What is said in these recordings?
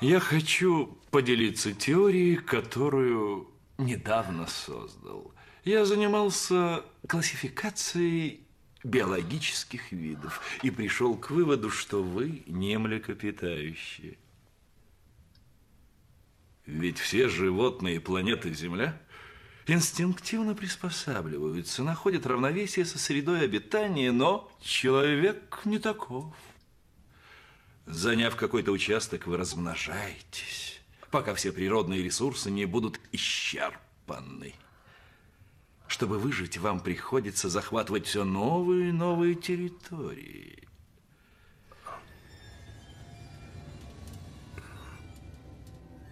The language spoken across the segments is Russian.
Я хочу поделиться теорией, которую недавно создал. Я занимался классификацией биологических видов и пришел к выводу, что вы не млекопитающие. Ведь все животные планеты Земля инстинктивно приспосабливаются, находят равновесие со средой обитания, но человек не таков. Заняв какой-то участок, вы размножаетесь, пока все природные ресурсы не будут исчерпаны. Чтобы выжить, вам приходится захватывать все новые и новые территории.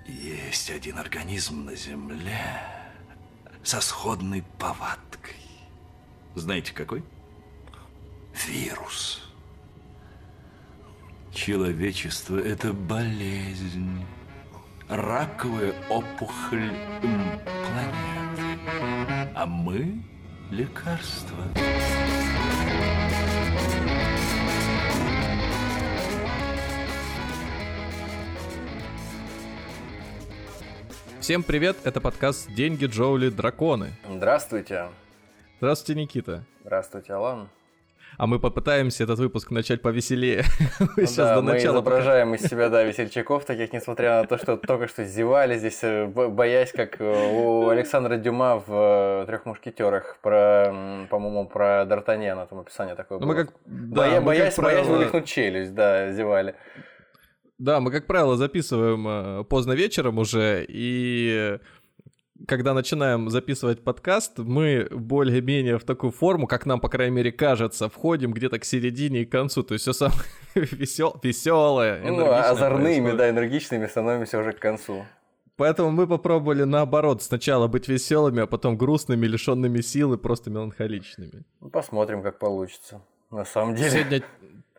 Есть один организм на Земле со сходной повадкой. Знаете, какой? Вирус. Человечество – это болезнь, раковая опухоль планеты, а мы – лекарство. Всем привет, это подкаст «Деньги, Джоули, драконы». Здравствуйте. Здравствуйте, Никита. Здравствуйте, Алан. А мы попытаемся этот выпуск начать повеселее. Мы сейчас да, до мы начала изображаем пока... из себя, да, весельчаков таких, несмотря на то, что только что зевали здесь, э, боясь, как э, у Александра Дюма в э, «Трех мушкетерах», про, по-моему, про Д'Артаньяна, там описание такое ну, было. Мы как, да, Боя, мы боясь, как правило... боясь вывихнуть челюсть, да, зевали. Да, мы, как правило, записываем поздно вечером уже, и когда начинаем записывать подкаст, мы более-менее в такую форму, как нам, по крайней мере, кажется, входим где-то к середине и к концу. То есть все самое весел... веселое, Ну, озорными, происходит. да, энергичными становимся уже к концу. Поэтому мы попробовали наоборот сначала быть веселыми, а потом грустными, лишенными силы, просто меланхоличными. Ну, посмотрим, как получится. На самом деле. Сегодня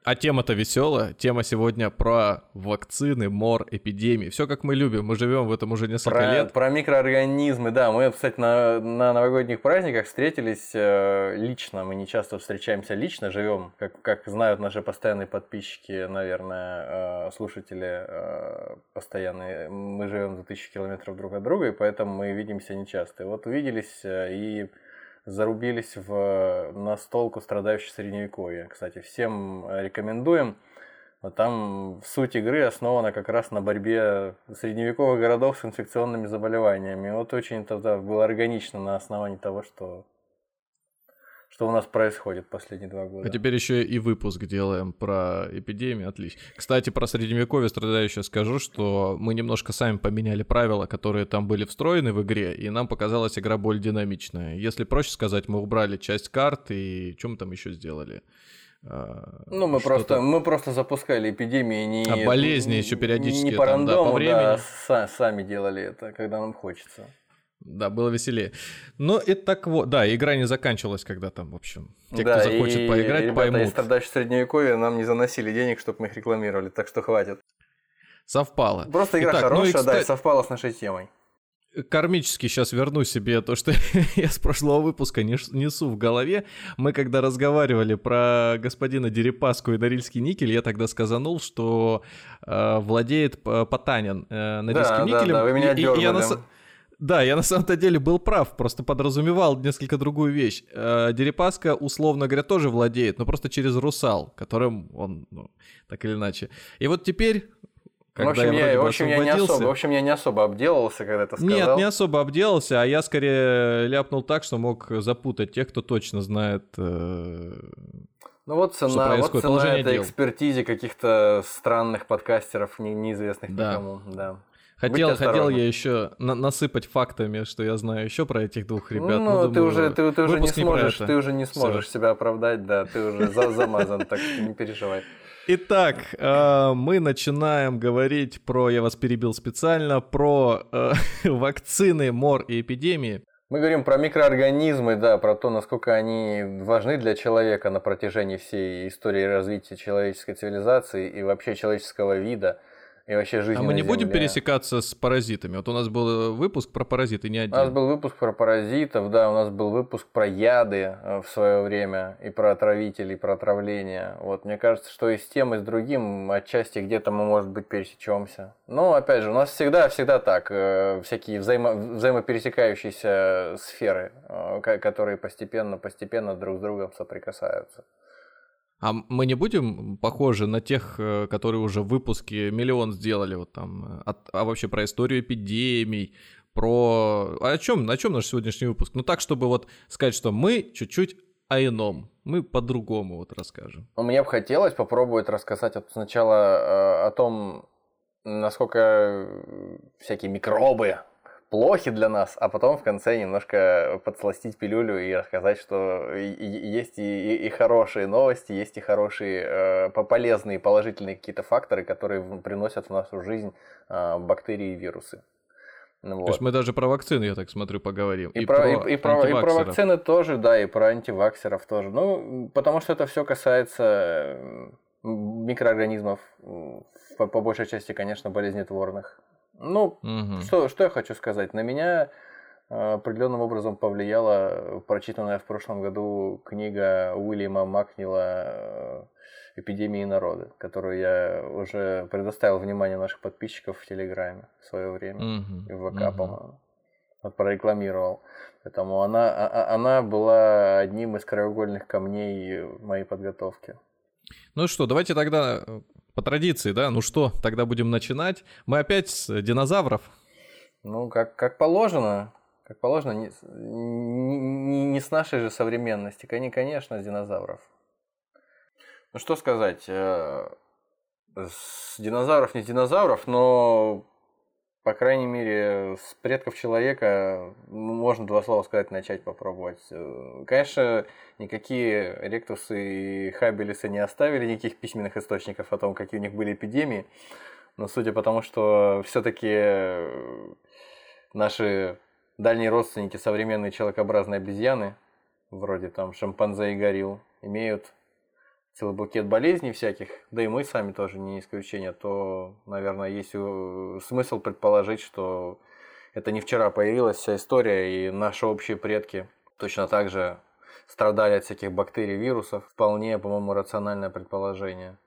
а тема-то веселая. Тема сегодня про вакцины, мор, эпидемии. Все как мы любим. Мы живем в этом уже несколько про, лет. Про микроорганизмы, да. Мы, кстати, на, на новогодних праздниках встретились э, лично. Мы не часто встречаемся лично, живем, как, как знают наши постоянные подписчики, наверное, э, слушатели э, постоянные. Мы живем за тысячи километров друг от друга, и поэтому мы видимся нечасто. И вот увиделись э, и зарубились в настолку страдающей средневековья. Кстати, всем рекомендуем. Там суть игры основана как раз на борьбе средневековых городов с инфекционными заболеваниями. Вот очень тогда было органично на основании того, что что у нас происходит последние два года. А теперь еще и выпуск делаем про эпидемию, отлично. Кстати, про средневековье страдающее скажу, что мы немножко сами поменяли правила, которые там были встроены в игре, и нам показалась игра более динамичная. Если проще сказать, мы убрали часть карт, и что мы там еще сделали? А, ну, мы просто, мы просто запускали эпидемии не... А болезни еще периодически не по там, рандому, да, по времени. Да, сами делали это, когда нам хочется. Да, было веселее. Но и так вот, да, игра не заканчивалась, когда там, в общем, те, да, кто захочет и поиграть, ребята поймут. из страдающей средневековья нам не заносили денег, чтобы мы их рекламировали, так что хватит. Совпало. Просто игра Итак, хорошая, ну и, кстати... да, и совпала с нашей темой. Кармически сейчас верну себе то, что я с прошлого выпуска несу в голове. Мы когда разговаривали про господина Дерипаску и Норильский никель, я тогда сказанул, что э, владеет Потанин э, Норильским да, никелем. Да, да, вы меня и, и я на... Да, я на самом-то деле был прав, просто подразумевал несколько другую вещь. Э, Дерипаска, условно говоря, тоже владеет, но просто через Русал, которым он, ну, так или иначе. И вот теперь когда в общем, я, я в, общем, я не особо, в общем, я не особо обделался, когда это сказал. Нет, не особо обделался, а я скорее ляпнул так, что мог запутать тех, кто точно знает. Э, ну вот цена, вот цена этой дел. экспертизе каких-то странных подкастеров, не, неизвестных да. никому. Да. Хотел, хотел я еще на насыпать фактами, что я знаю еще про этих двух ребят. Ну, думаю, ты уже, ты, ты уже не сможешь, ты уже не сможешь Всё. себя оправдать, да, ты уже замазан, так что не переживай. Итак, э, мы начинаем говорить про, я вас перебил специально, про э, вакцины, мор и эпидемии. Мы говорим про микроорганизмы, да, про то, насколько они важны для человека на протяжении всей истории развития человеческой цивилизации и вообще человеческого вида – и вообще жизнь А мы не на будем Земле. пересекаться с паразитами? Вот у нас был выпуск про паразиты, не У нас один. был выпуск про паразитов, да, у нас был выпуск про яды э, в свое время, и про отравители, и про отравление. Вот, мне кажется, что и с тем, и с другим отчасти где-то мы, может быть, пересечемся. Но, опять же, у нас всегда, всегда так, э, всякие взаимо, взаимопересекающиеся сферы, э, ко- которые постепенно, постепенно друг с другом соприкасаются. А мы не будем похожи на тех, э, которые уже в выпуске миллион сделали, вот там, э, от- а вообще про историю эпидемий, про... А о чем, о чем наш сегодняшний выпуск? Ну так, чтобы вот сказать, что мы чуть-чуть о ином, мы по-другому вот расскажем. Мне бы хотелось попробовать рассказать от- сначала э, о том, насколько э, всякие микробы плохи для нас, а потом в конце немножко подсластить пилюлю и рассказать, что и- и- есть и, и- и хорошие новости, есть и хорошие, э, по- полезные, положительные какие-то факторы, которые приносят в нашу жизнь э, бактерии и вирусы. Ну То вот. есть мы даже про вакцины, я так смотрю, поговорим. И, про, и, и про, и про вакцины тоже, да, и про антиваксеров тоже. Ну, потому что это все касается микроорганизмов, по, по большей части, конечно, болезнетворных. Ну, Мгм. что, что я хочу сказать? На меня э, определенным образом повлияла прочитанная в прошлом году книга Уильяма Макнила э, «Эпидемии народа», которую я уже предоставил вниманию наших подписчиков в Телеграме в свое время Мгм. и в ВК, Мгм. по-моему. Вот прорекламировал. Поэтому она, а- а- она была одним из краеугольных камней моей подготовки. Ну что, давайте тогда э, по традиции, да, ну что, тогда будем начинать. Мы опять с динозавров. Ну, как, как положено, как положено, не, с- не- не- с нашей же современности, кон- конечно, с динозавров. Ну, что сказать, э, с динозавров не с динозавров, но, по крайней мере, с предков человека можно два слова сказать, начать попробовать. Э, Конечно, никакие ректусы и хабелисы не оставили никаких письменных источников о том, какие у них были эпидемии, но судя по тому, что все-таки наши дальние родственники, современные человекообразные обезьяны, вроде там шимпанзе и горилл, имеют целый букет болезней всяких, да и мы сами тоже не исключение, то, наверное, есть э, смысл предположить, что это не вчера появилась вся история, и наши общие предки точно так же страдали от всяких бактерий, вирусов. Вполне, по-моему, рациональное предположение.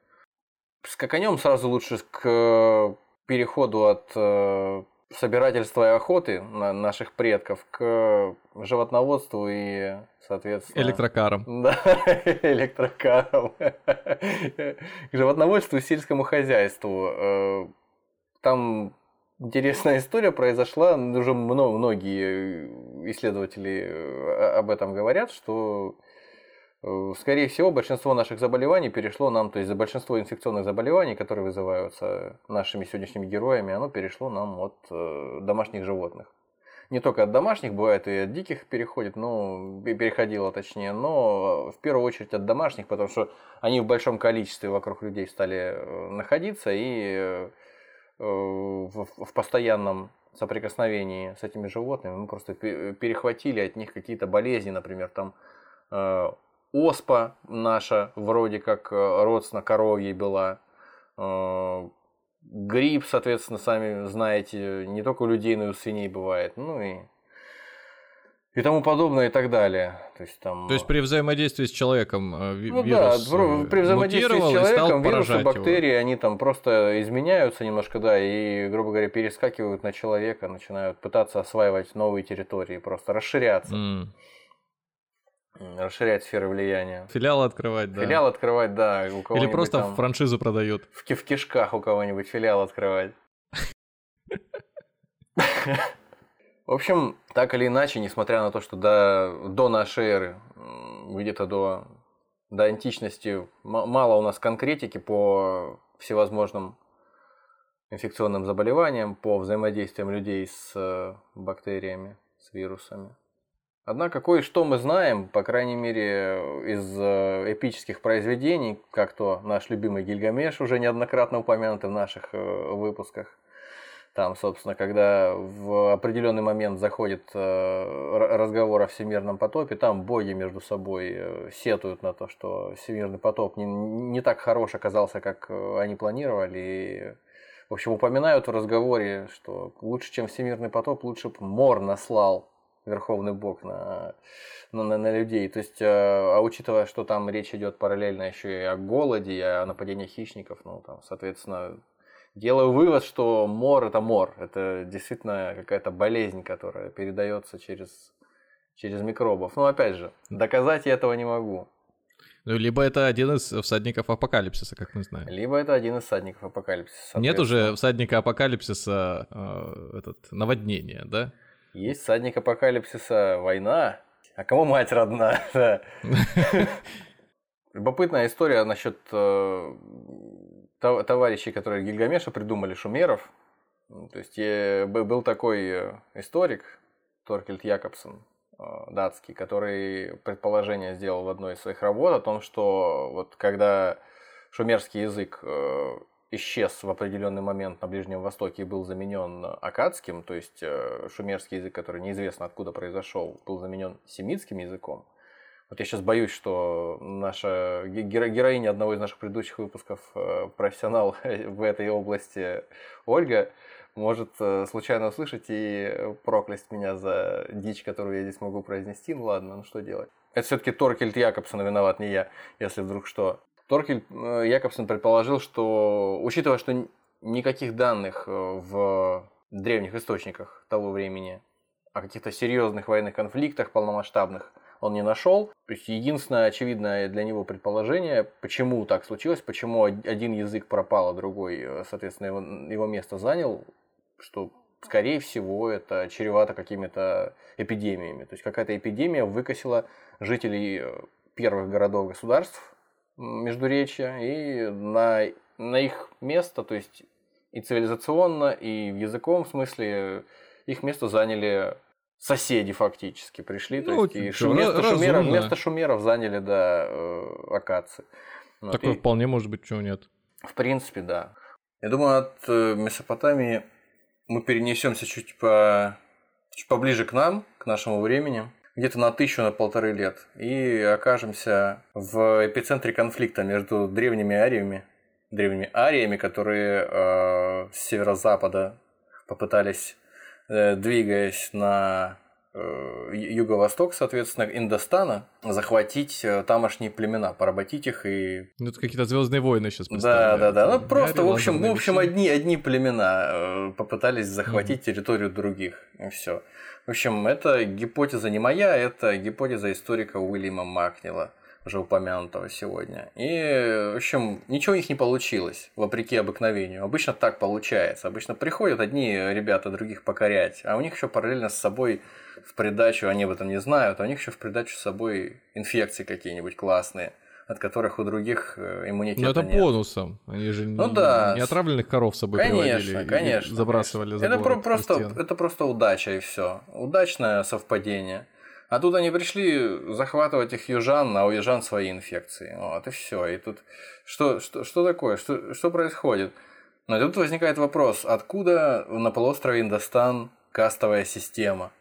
Скаканем сразу лучше к переходу от э, собирательства и охоты на наших предков к животноводству и, соответственно... Электрокаром. Да, электрокаром. К животноводству и сельскому хозяйству. Э, Там интересная история произошла, уже мно- многие исследователи э, об этом говорят, что Скорее всего, большинство наших заболеваний перешло нам, то есть за большинство инфекционных заболеваний, которые вызываются нашими сегодняшними героями, оно перешло нам от э, домашних животных. Не только от домашних, бывает и от диких переходит, ну, пе- переходило точнее, но в первую очередь от домашних, потому что они в большом количестве вокруг людей стали э, находиться и э, в, постоянном соприкосновении с этими животными мы просто пе- перехватили от них какие-то болезни, например, там э, оспа наша вроде как э, родственно коровьей была, э, грипп, соответственно, сами знаете, не только у людей, но и у свиней бывает, ну и и тому подобное и так далее. То есть, там, То есть при взаимодействии с человеком э, ну вирус да, при взаимодействии с человеком вирусы, поражать его. бактерии, они там просто изменяются немножко, да, и, грубо говоря, перескакивают на человека, начинают пытаться осваивать новые территории, просто расширяться, М. расширять сферы влияния. Филиал открывать, да. Филиал открывать, да, у Или кого-нибудь просто там франшизу продают. в, в кишках у кого-нибудь филиал открывать. В общем, так или иначе, несмотря на то, что до, до нашей эры, где-то до, до античности, мало у нас конкретики по всевозможным инфекционным заболеваниям, по взаимодействиям людей с э, бактериями, с вирусами. Однако кое-что мы знаем, по крайней мере, из э, эпических произведений, как то наш любимый Гильгамеш, уже неоднократно упомянутый в наших э, выпусках. Там, собственно, когда в определенный момент заходит э, разговор о всемирном потопе, там боги между собой сетуют на то, что всемирный потоп не, не так хорош оказался, как они планировали, и В общем, упоминают в разговоре, что лучше, чем всемирный потоп, лучше бы мор наслал Верховный Бог на, на, на, на людей. То есть, э, а учитывая, что там речь идет параллельно еще и о голоде, и о нападении хищников, ну, там, соответственно, делаю вывод, что мор это мор. Это действительно какая-то болезнь, которая передается через, через микробов. Но опять же, доказать я этого не могу. Ну, либо это один из всадников апокалипсиса, как мы знаем. Либо это один из всадников апокалипсиса. Нет уже всадника апокалипсиса э, этот, наводнение, да? Есть всадник апокалипсиса война. А кому мать родна? Любопытная история насчет э, товарищей, которые Гильгамеша придумали, шумеров. То есть был такой э, историк, Торкельд Якобсон, э, датский, который предположение сделал в одной из своих работ о том, что вот когда шумерский язык э, исчез в определенный момент на Ближнем Востоке и был заменен акадским, то есть шумерский язык, который неизвестно откуда произошел, был заменен семитским языком, вот я сейчас боюсь, что наша героиня одного из наших предыдущих выпусков, э, профессионал в этой области Ольга, может э, случайно услышать и проклясть меня за дичь, которую я здесь могу произнести. Ну ладно, ну что делать. Это все-таки Торкельд Якобсон виноват, не я, если вдруг что. Торкельд э, Якобсон предположил, что, учитывая, что никаких данных в древних источниках того времени о каких-то серьезных военных конфликтах полномасштабных он не нашел. То есть единственное очевидное для него предположение, почему так случилось, почему один язык пропал, а другой, э, соответственно, его, его место занял, что скорее всего это чревато какими-то эпидемиями. То есть какая-то эпидемия выкосила жителей э, первых городов государств Междуречья, и на, на их место, то есть и цивилизационно, и в языковом смысле, их место заняли соседи фактически пришли. Ну, то есть, и вместо, шумеров, вместо шумеров заняли, да, э, акации. Вот, Такое и... вполне может быть, чего нет. В принципе, да. Я думаю, от э, Месопотамии мы перенесемся чуть, по... чуть поближе к нам, к нашему времени, где-то на тысячу, на полторы лет, и окажемся в эпицентре конфликта между древними ариями, древними ариями, которые э, с северо-запада попытались Э, двигаясь на э, юго-восток, соответственно, Индостана, захватить э, тамошние племена, поработить их и... Ну, это какие-то звездные войны сейчас Да, да, да. Ну, просто, в общем, в общем одни, одни племена попытались захватить mm-hmm. территорию других. И все. В общем, это гипотеза не моя, это гипотеза историка Уильяма Макнила уже упомянутого сегодня. И, в общем, ничего у них не получилось, вопреки обыкновению. Обычно так получается. Обычно приходят одни ребята других покорять, а у них еще параллельно с собой в придачу, они об этом не знают, а у них еще в придачу с собой инфекции какие-нибудь классные от которых у других э, иммунитета Ну это нет. бонусом. Они же ну, не, да. не отравленных коров с собой конечно, приводили конечно, забрасывали конечно. за это про- просто, это просто удача и все. Удачное совпадение. А тут они пришли захватывать их южан, а у южан свои инфекции. Вот, и все. И тут что, что, что такое? Что, что происходит? Но тут возникает вопрос, откуда на полуострове Индостан кастовая система?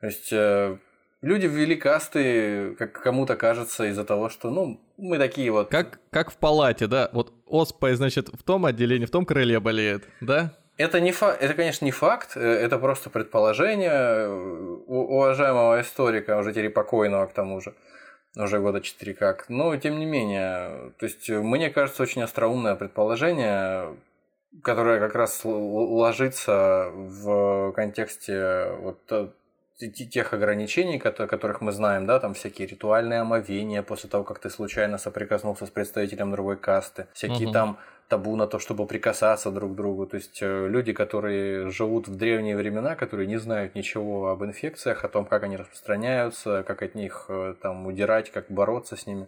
То есть э, люди ввели касты, как кому-то кажется, из-за того, что, ну, мы такие вот... Как, как в палате, да? Вот оспой, значит, в том отделении, в том крыле болеет, да? Это, не фа... это, конечно, не факт, э, это просто предположение э, уважаемого историка, уже теперь покойного к тому же, уже года 4 как. Но, тем не менее, то есть, мне кажется, очень остроумное предположение, которое как раз ложится в контексте вот э, тех ограничений, которых мы знаем, да, там всякие ритуальные омовения после того, как ты случайно соприкоснулся с представителем другой касты, всякие угу. там табу на то, чтобы прикасаться друг к другу. То есть э, люди, которые живут в древние времена, которые не знают ничего об инфекциях, о том, как они распространяются, как от них э, там удирать, как бороться с ними.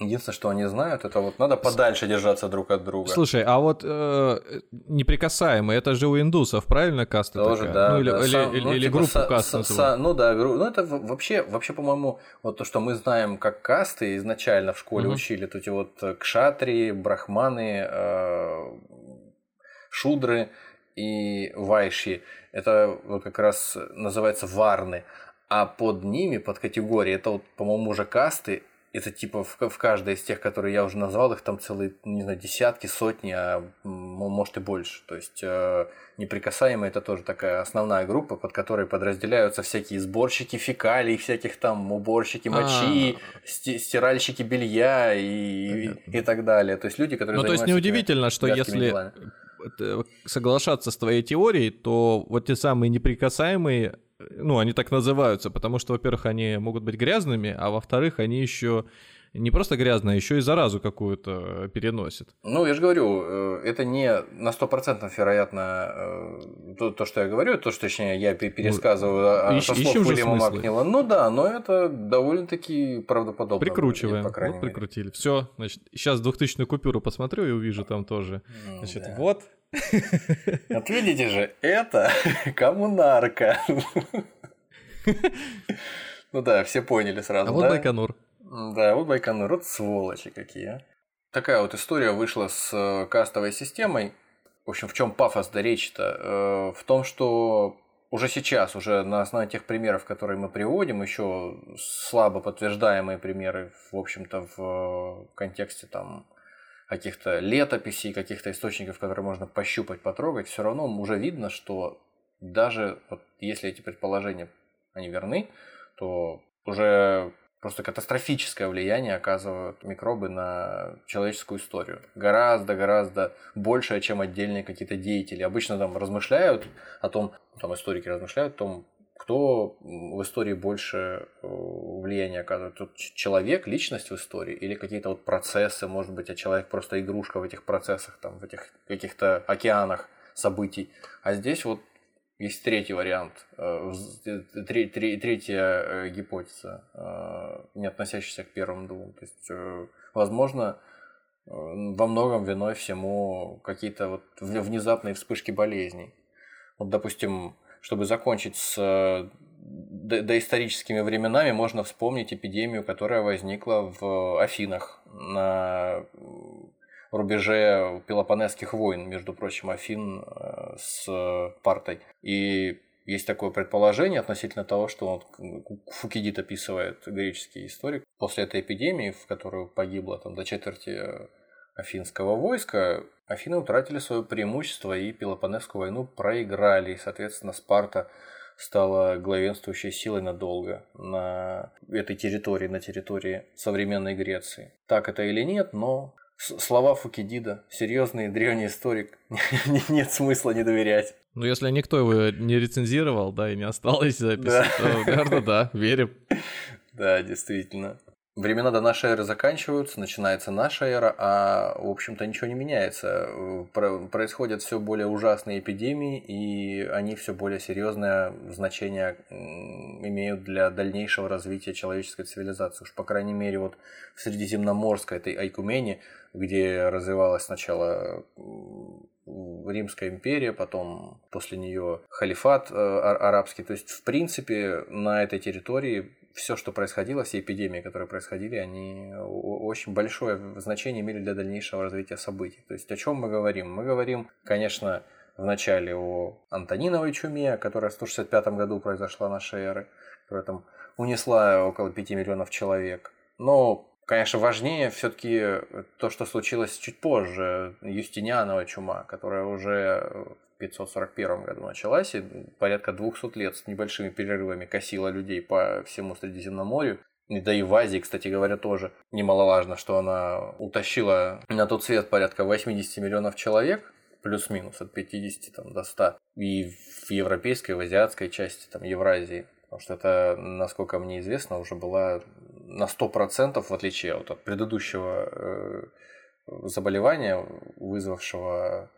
Единственное, что они знают, это вот надо подальше держаться друг от друга. Слушай, а вот э, неприкасаемые, это же у индусов, правильно, каста Тоже, такая? да. Ну, или, да. или, Сам, или, ну, или типа группу са, каст са, са, Ну да, ну это вообще, вообще по-моему, вот то, что мы знаем как касты изначально в школе угу. учили, эти вот э, кшатри, брахманы, э, шудры и вайши, это как раз называется варны. А под ними, под категорией, это вот, по-моему, уже касты, это типа в, в каждой из тех, которые я уже назвал, их там целые, не знаю, десятки, сотни, а может и больше. То есть э, неприкасаемые это тоже такая основная группа, под которой подразделяются всякие сборщики фекалий, всяких там уборщики мочи, а. стиральщики белья и, и так далее. То есть люди, которые Ну, то есть неудивительно, что если делами. соглашаться с твоей теорией, то вот те самые неприкасаемые ну, они так называются, потому что, во-первых, они могут быть грязными, а во-вторых, они еще не просто грязные, а еще и заразу какую-то переносят. Ну, я же говорю, э, это не на 100% вероятно э, то, то, что я говорю, то, что точнее я пересказываю ну, ищ, со слов Уильяма Макнила. Ну да, но это довольно-таки правдоподобно. Прикручиваем, по крайней вот мере. прикрутили. Все, значит, сейчас 2000 купюру посмотрю и увижу там тоже. Значит, да. вот вот видите же, это коммунарка. Ну да, все поняли сразу. А вот Байконур. Да, вот Байконур, вот сволочи какие. А. Такая вот история вышла с э, кастовой системой. В общем, в чем пафос да речь-то? Э, в том, что уже сейчас, уже на основе тех примеров, которые мы приводим, еще слабо подтверждаемые примеры, в общем-то, в контексте там каких-то летописей, каких-то источников, которые можно пощупать, потрогать, все равно уже видно, что даже вот если эти предположения они верны, то уже просто катастрофическое влияние оказывают микробы на человеческую историю. Гораздо-гораздо большее, чем отдельные какие-то деятели. Обычно там размышляют о том, там историки размышляют о том, кто в истории больше э, влияния оказывает? Тут человек, личность в истории или какие-то вот процессы, может быть, а человек просто игрушка в этих процессах, там, в этих каких-то океанах событий. А здесь вот есть третий вариант, э, третья э, гипотеза, не относящаяся к первым двум. То есть, возможно, во многом виной всему какие-то вот внезапные вспышки болезней. Вот, допустим, чтобы закончить с э, доисторическими временами, можно вспомнить эпидемию, которая возникла в Афинах на рубеже Пелопонесских войн, между прочим, Афин э, с Партой. И есть такое предположение относительно того, что он, Фукидид описывает греческий историк. После этой эпидемии, в которую погибло там, до четверти афинского войска, Афины утратили свое преимущество и Пелопонесскую войну проиграли. И, соответственно, Спарта стала главенствующей силой надолго на этой территории, на территории современной Греции. Так это или нет, но слова Фукидида, серьезный древний историк, нет смысла не доверять. Ну, если никто его не рецензировал, да, и не осталось записи, да. то, наверное, да, верим. Да, действительно. Времена до нашей эры заканчиваются, начинается наша эра, а, в общем-то, ничего не меняется. Происходят все более ужасные эпидемии, и они все более серьезное значение имеют для дальнейшего развития человеческой цивилизации. Уж, по крайней мере, вот в Средиземноморской этой Айкумене, где развивалась сначала Римская империя, потом после нее халифат э, арабский. То есть, в принципе, на этой территории все, что происходило, все эпидемии, которые происходили, они очень большое значение имели для дальнейшего развития событий. То есть о чем мы говорим? Мы говорим, конечно, вначале о Антониновой чуме, которая в 165 году произошла нашей эры, которая там унесла около 5 миллионов человек. Но Конечно, важнее все-таки то, что случилось чуть позже, Юстинианова чума, которая уже 541 году началась, и порядка 200 лет с небольшими перерывами косила людей по всему Средиземноморью. Да и в Азии, кстати говоря, тоже немаловажно, что она утащила на тот свет порядка 80 миллионов человек, плюс-минус от 50 там, до 100, и в европейской, в азиатской части там, Евразии. Потому что это, насколько мне известно, уже была на 100%, в отличие от предыдущего э, заболевания, вызвавшего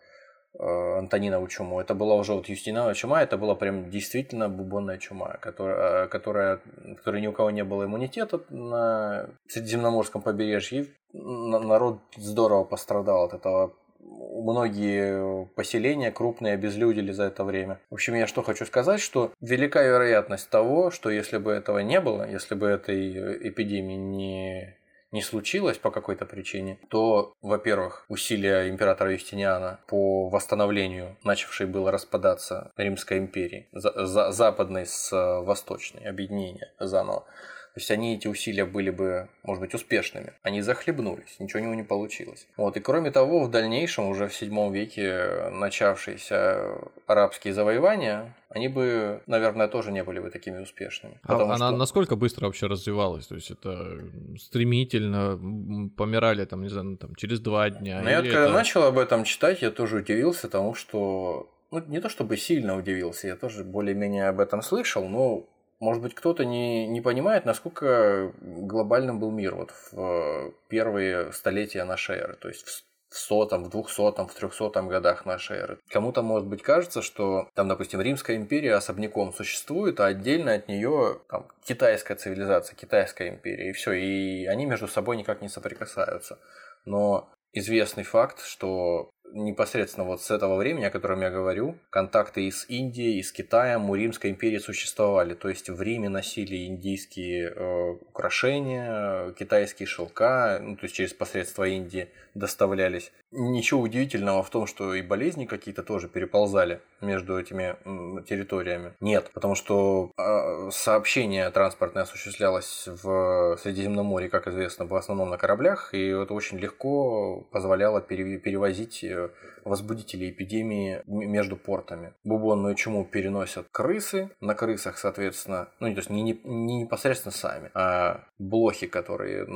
Антонина чуму. Это была уже вот Юстинова чума, это была прям действительно бубонная чума, которая, которая, которой ни у кого не было иммунитета на Средиземноморском побережье. Народ здорово пострадал от этого. Многие поселения крупные обезлюдили за это время. В общем, я что хочу сказать, что велика вероятность того, что если бы этого не было, если бы этой эпидемии не не случилось по какой-то причине, то, во-первых, усилия императора Юстиниана по восстановлению начавшей было распадаться Римской империи, за, за, западной с восточной, объединение заново, То есть они эти усилия были бы, может быть, успешными. Они захлебнулись, ничего у него не получилось. Вот. И кроме того, в дальнейшем, уже в 7 веке начавшиеся арабские завоевания, они бы, наверное, тоже не были бы такими успешными. А она что... насколько быстро вообще развивалась? То есть это стремительно помирали, там, не знаю, там, через два дня? Ну, я когда это... начал об этом читать, я тоже удивился тому, что ну, не то чтобы сильно удивился, я тоже более-менее об этом слышал, но может быть, кто-то не, не понимает, насколько глобальным был мир вот в э, первые столетия нашей эры, то есть в в сотом, в двухсотом, в трехсотом годах нашей эры. Кому-то, может быть, кажется, что там, допустим, Римская империя особняком существует, а отдельно от нее там, китайская цивилизация, китайская империя, и все, и они между собой никак не соприкасаются. Но известный факт, что непосредственно вот с этого времени, о котором я говорю, контакты и с Индией, и с Китаем у Римской империи существовали. То есть в Риме носили индийские э, украшения, китайские шелка, ну, то есть через посредство Индии доставлялись. Ничего удивительного в том, что и болезни какие-то тоже переползали между этими территориями. Нет, потому что э, сообщение транспортное осуществлялось в Средиземном море, как известно, в основном на кораблях, и это очень легко позволяло перевозить э, возбудители эпидемии между портами. Бубонную чуму переносят крысы, на крысах, соответственно, ну, то есть не, не, не непосредственно сами, а блохи, которые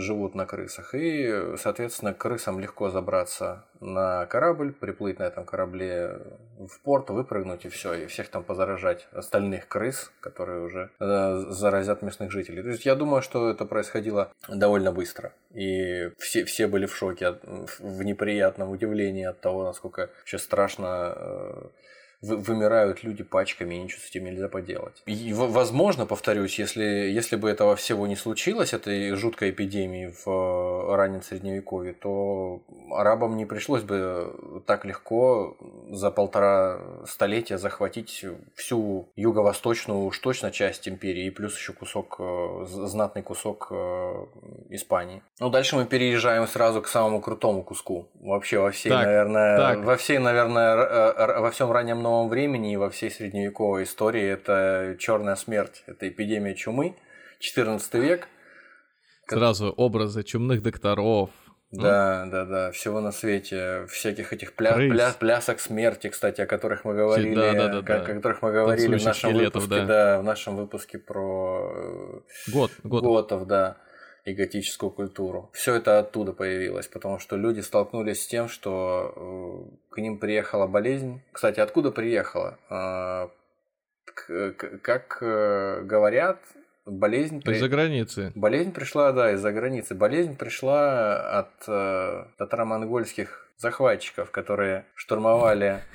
живут на крысах. И, соответственно, крысам легко забраться на корабль, приплыть на этом корабле в порт, выпрыгнуть и все, и всех там позаражать остальных крыс, которые уже э, заразят местных жителей. То есть я думаю, что это происходило довольно быстро. И все, все были в шоке, от, в неприятном удивлении от того, насколько сейчас страшно э, вымирают люди пачками, и ничего с этим нельзя поделать. И, возможно, повторюсь, если, если бы этого всего не случилось, этой жуткой эпидемии в э, раннем средневековье, то арабам не пришлось бы так легко за полтора столетия захватить всю юго-восточную уж точно часть империи, и плюс еще кусок, э, знатный кусок э, Испании. Ну, дальше мы переезжаем сразу к самому крутому куску. Вообще во всей, так, наверное, так. во всей, наверное, во всем раннем новом времени и во всей средневековой истории это черная смерть, это эпидемия чумы, 14 век. Сразу образы чумных докторов. Да, ну? да, да, всего на свете, всяких этих пля... Пля... плясок смерти, кстати, о которых мы говорили, да, да, да, да. о которых мы говорили в нашем выпуске, да. да, в нашем выпуске про э, Год, год. готов, да и готическую культуру. Все это оттуда появилось, потому что люди столкнулись с тем, что э, к ним приехала болезнь. Кстати, откуда приехала? А, как э, говорят, болезнь... Из-за границы. Болезнь пришла, да, из-за границы. Болезнь пришла от э, татаро-монгольских захватчиков, которые штурмовали...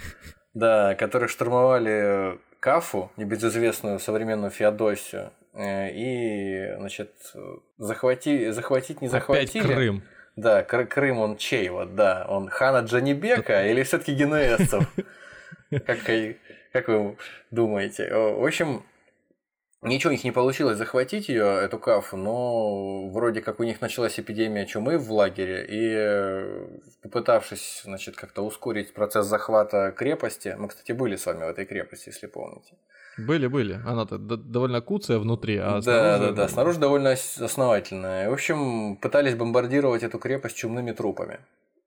Да, которые штурмовали Кафу, небезызвестную современную Феодосию, и, значит, захвати, захватить не захватили. Опять Крым. Да, Крым он чей, вот, да, он хана Джанибека или все таки генуэзцев? Как, как вы думаете? В общем, Ничего у них не получилось захватить ее, эту кафу, но вроде как у них началась эпидемия чумы в лагере, и попытавшись, значит, как-то ускорить процесс захвата крепости, мы, кстати, были с вами в этой крепости, если помните, были, были. Она-то довольно куцая внутри, а да, снаружи... Да, да, снаружи довольно основательная. В общем, пытались бомбардировать эту крепость чумными трупами.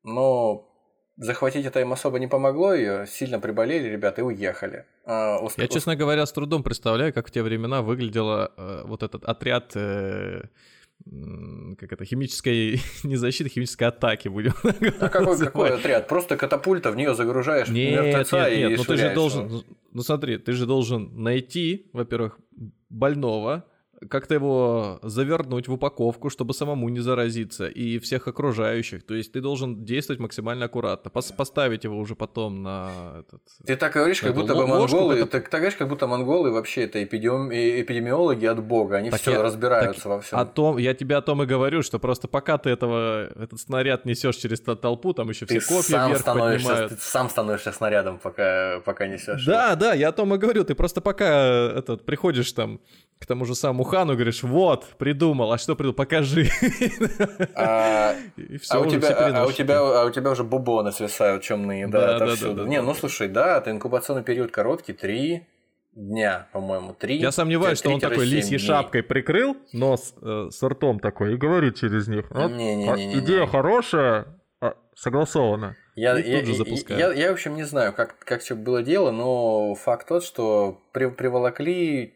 Но захватить это им особо не помогло, ее сильно приболели ребята и уехали. А, уск... Я, честно говоря, с трудом представляю, как в те времена выглядел э, вот этот отряд... Э как это, химической, не защиты, химической атаки будем А какой, какой отряд? Просто катапульта, в нее загружаешь нет, мертвеца нет, нет, и ну ты же должен, ну смотри, ты же должен найти, во-первых, больного, как-то его завернуть в упаковку, чтобы самому не заразиться, и всех окружающих. То есть ты должен действовать максимально аккуратно, пос поставить его уже потом на этот... Ты так говоришь, как будто бы монголы, это... ты так говоришь, как будто монголы вообще это эпидем... эпидемиологи от бога, они все разбираются так, во всем. О том, я тебе о том и говорю, что просто пока ты этого, этот снаряд несешь через толпу, там еще все копья сам вверх поднимают. Ты сам становишься снарядом, пока, пока несешь. Да, да, я о том и говорю, ты просто пока этот, приходишь там к тому же самому Хану говоришь, вот, придумал, а что придумал, покажи. А, и все, а, у тебя, а, а, у тебя, а у тебя уже бубоны свисают чумные, да, да, да, да, да Не, ну слушай, да, это инкубационный период короткий, три дня, по-моему, три. Я сомневаюсь, что он такой лисьей шапкой прикрыл нос э, с ртом такой и говорит через них. Вот, не, не, не, не, идея не. хорошая, а, согласована. Я, я, я, я, я, в общем, не знаю, как, как все было дело, но факт тот, что при, приволокли,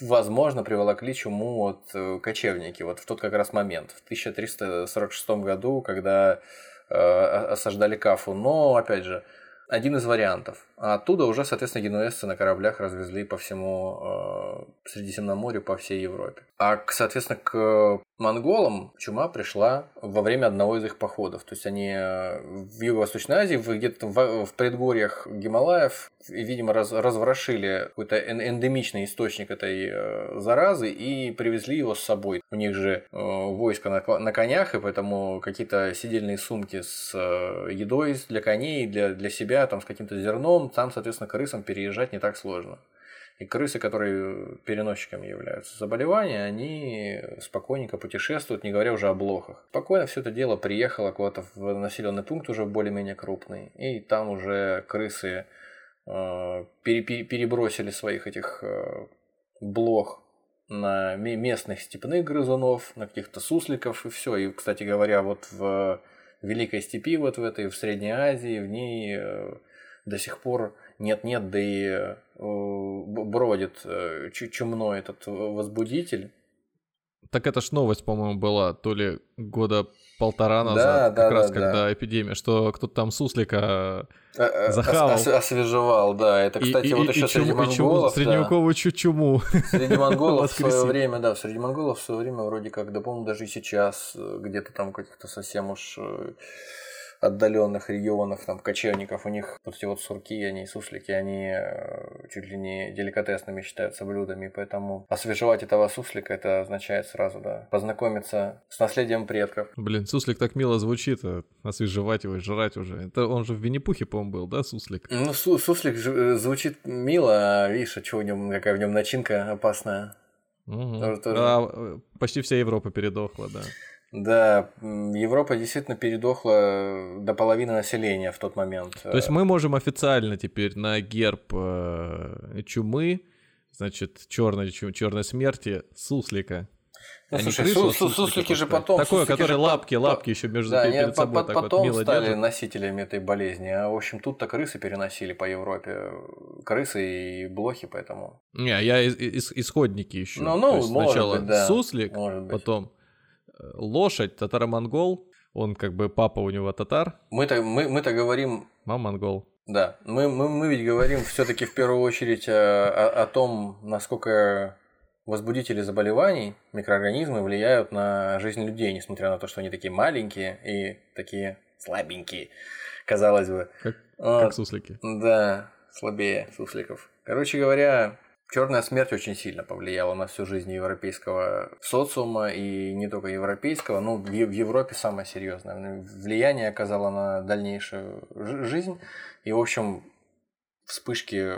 возможно, приволокли чуму от э, кочевники, вот в тот как раз момент, в 1346 году, когда э, осаждали Кафу. Но, опять же, один из вариантов. А оттуда уже, соответственно, генуэзцы на кораблях развезли по всему э, Средиземноморью, по всей Европе. А, соответственно, к монголам чума пришла во время одного из их походов. То есть они э, в Юго-Восточной Азии, где-то в, в предгорьях Гималаев, видимо, раз, разворошили какой-то эндемичный источник этой э, заразы и привезли его с собой. У них же э, войско на, на конях, и поэтому какие-то сидельные сумки с э, едой для коней, для, для себя, там, с каким-то зерном, там, соответственно, крысам переезжать не так сложно. И крысы, которые переносчиками являются заболевания, они спокойненько путешествуют, не говоря уже о блохах. Спокойно все это дело приехало куда-то в населенный пункт уже более-менее крупный, и там уже крысы э, перебросили своих этих э, блох на местных степных грызунов, на каких-то сусликов и все. И, кстати говоря, вот в Великой степи, вот в этой, в Средней Азии, в ней э, до сих пор нет-нет, да и э, бродит э, чумной этот возбудитель. Так это ж новость, по-моему, была то ли года полтора назад, да, как да, раз да, когда да. эпидемия, что кто-то там суслика а, захавал. Ос- освежевал, да. Это, кстати, и, вот и, еще и среди чум, монголов. Чум, средневековую да. чуму. Среди монголов в свое время, да, среди монголов в свое время вроде как, да, по-моему, даже и сейчас э, где-то там каких-то совсем уж отдаленных регионах, там, кочевников, у них вот эти вот сурки, они суслики, они э, чуть ли не деликатесными считаются блюдами, поэтому освежевать этого суслика, это означает сразу, да, познакомиться с наследием предков. Блин, суслик так мило звучит, а освежевать его и жрать уже. Это он же в Винни-Пухе, по-моему, был, да, суслик? Ну, су суслик э, звучит мило, а видишь, а что в нем, какая в нем начинка опасная. Угу. Тоже, тоже... А, э, почти вся Европа передохла, да. Да, Европа действительно передохла до половины населения в тот момент. То есть мы можем официально теперь на герб э, чумы, значит, черной, черной смерти суслика. Ну, слушай, крысу, су- суслики же потом... Такое, которое лапки, лапки еще между да, перед по- собой по- так потом вот стали держат. носителями этой болезни. А, в общем, тут-то крысы переносили по Европе. Крысы и блохи, поэтому... Не, я из- из- исходники еще. Ну, ну, сначала быть, да. суслик, может быть. потом лошадь, татаро-монгол, он как бы папа у него татар. Мы-то, мы, мы-то говорим... Мама монгол. Да, мы, мы, мы ведь говорим все-таки в первую очередь о, о, о том, насколько возбудители заболеваний, микроорганизмы влияют на жизнь людей, несмотря на то, что они такие маленькие и такие слабенькие, казалось бы. Как, вот. как суслики. Да, слабее сусликов. Короче говоря, Черная смерть очень сильно повлияла на всю жизнь европейского социума и не только европейского, но в Европе самое серьезное влияние оказало на дальнейшую жизнь. И, в общем, вспышки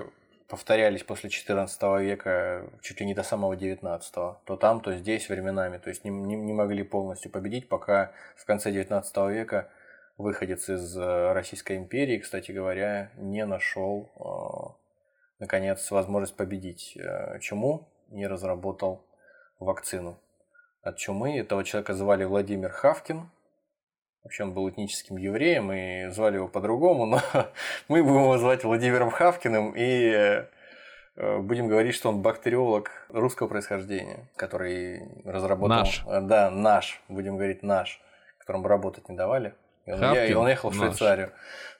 повторялись после XIV века чуть ли не до самого XIX. То там, то здесь временами. То есть не, не, не могли полностью победить, пока в конце XIX века выходец из э, Российской империи, кстати говоря, не нашел э, наконец, возможность победить э, чуму, не разработал вакцину от чумы. Этого человека звали Владимир Хавкин. Вообще он был этническим евреем и звали его по-другому, но мы будем его звать Владимиром Хавкиным и э, будем говорить, что он бактериолог русского происхождения, который разработал... Наш. Э, да, наш, будем говорить наш, которому работать не давали. И он, Хавкин, и он ехал в Швейцарию.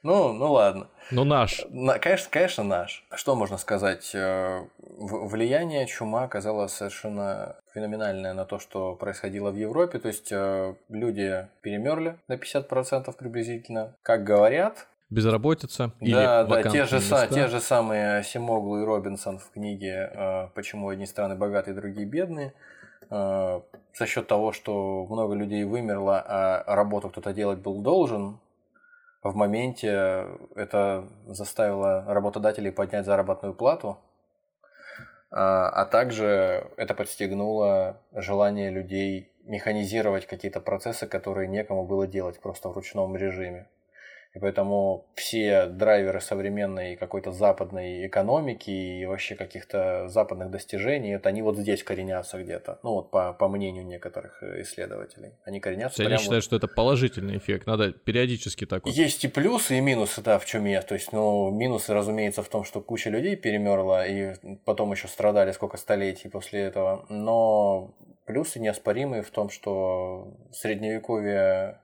Ну, ну ладно. Ну наш. На, конечно, конечно, наш. Что можно сказать? Э, влияние чума оказалось совершенно феноменальное на то, что происходило в Европе. То есть э, люди перемерли на 50% приблизительно. Как говорят, безработица или да, да, те же, места. те же самые Симоглу и Робинсон в книге э, «Почему одни страны богатые, другие бедные» за счет того, что много людей вымерло, а работу кто-то делать был должен, в моменте это заставило работодателей поднять заработную плату, а, а также это подстегнуло желание людей механизировать какие-то процессы, которые некому было делать просто в ручном режиме. И поэтому все драйверы современной какой-то западной экономики и вообще каких-то западных достижений, это они вот здесь коренятся где-то. Ну вот по, по мнению некоторых исследователей. Они коренятся Я считаю, вот... что это положительный эффект. Надо периодически так вот. Есть и плюсы, и минусы, да, в чем я. То есть, ну, минусы, разумеется, в том, что куча людей перемерла, и потом еще страдали сколько столетий после этого. Но плюсы неоспоримые в том, что средневековье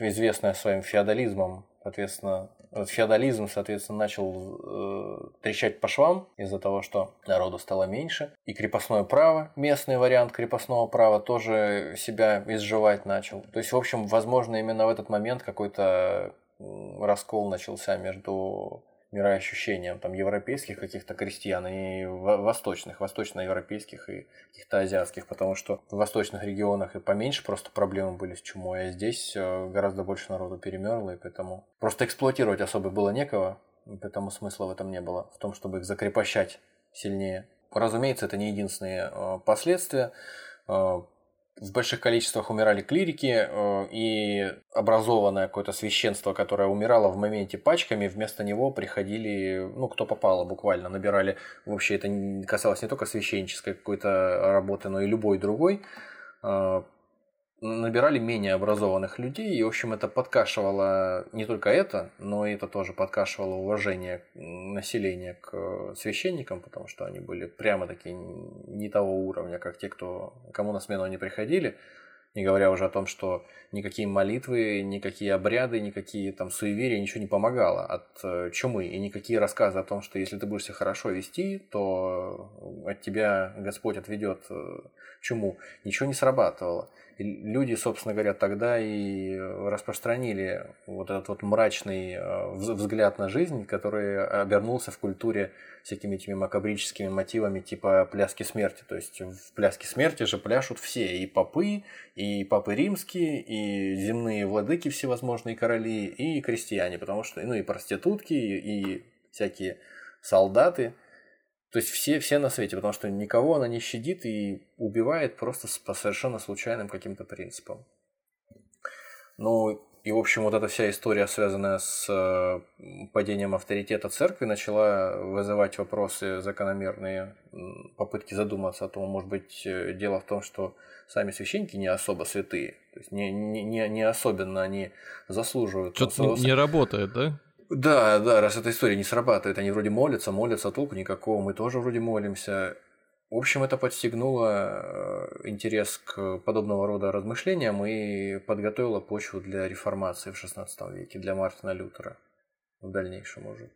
известная своим феодализмом, соответственно, феодализм, соответственно, начал э, трещать по швам из-за того, что народу стало меньше. И крепостное право, местный вариант крепостного права тоже себя изживать начал. То есть, в общем, возможно, именно в этот момент какой-то раскол начался между мироощущением там, европейских каких-то крестьян и восточных, восточноевропейских и каких-то азиатских, потому что в восточных регионах и поменьше просто проблемы были с чумой, а здесь э, гораздо больше народу перемерло, и поэтому просто эксплуатировать особо было некого, поэтому смысла в этом не было, в том, чтобы их закрепощать сильнее. Разумеется, это не единственные э, последствия э, в больших количествах умирали клирики э, и образованное какое-то священство, которое умирало в моменте пачками, вместо него приходили, ну, кто попало буквально, набирали, вообще это касалось не только священнической какой-то работы, но и любой другой, э, набирали менее образованных людей, и, в общем, это подкашивало не только это, но и это тоже подкашивало уважение населения к священникам, потому что они были прямо такие не того уровня, как те, кто, кому на смену они приходили, не говоря уже о том, что никакие молитвы, никакие обряды, никакие там суеверия, ничего не помогало от э, чумы, и никакие рассказы о том, что если ты будешь себя хорошо вести, то от тебя Господь отведет э, чуму, ничего не срабатывало люди, собственно говоря, тогда и распространили вот этот вот мрачный э, взгляд на жизнь, который обернулся в культуре всякими этими макабрическими мотивами типа пляски смерти. То есть в пляске смерти же пляшут все, и попы, и папы римские, и земные владыки всевозможные короли, и крестьяне, потому что, ну и проститутки, и всякие солдаты – то есть все, все на свете, потому что никого она не щадит и убивает просто по совершенно случайным каким-то принципам. Ну, и, в общем, вот эта вся история, связанная с э, падением авторитета церкви, начала вызывать вопросы закономерные, попытки задуматься о том, может быть, э, дело в том, что сами священники не особо святые, то есть не, не, не особенно они заслуживают. Что-то не, не работает, да? Да, да, раз эта история не срабатывает, они вроде молятся, молятся, толку никакого, мы тоже вроде молимся. В общем, это подстегнуло э, интерес к подобного рода размышлениям и подготовило почву для реформации в XVI веке, для Мартина Лютера в дальнейшем уже.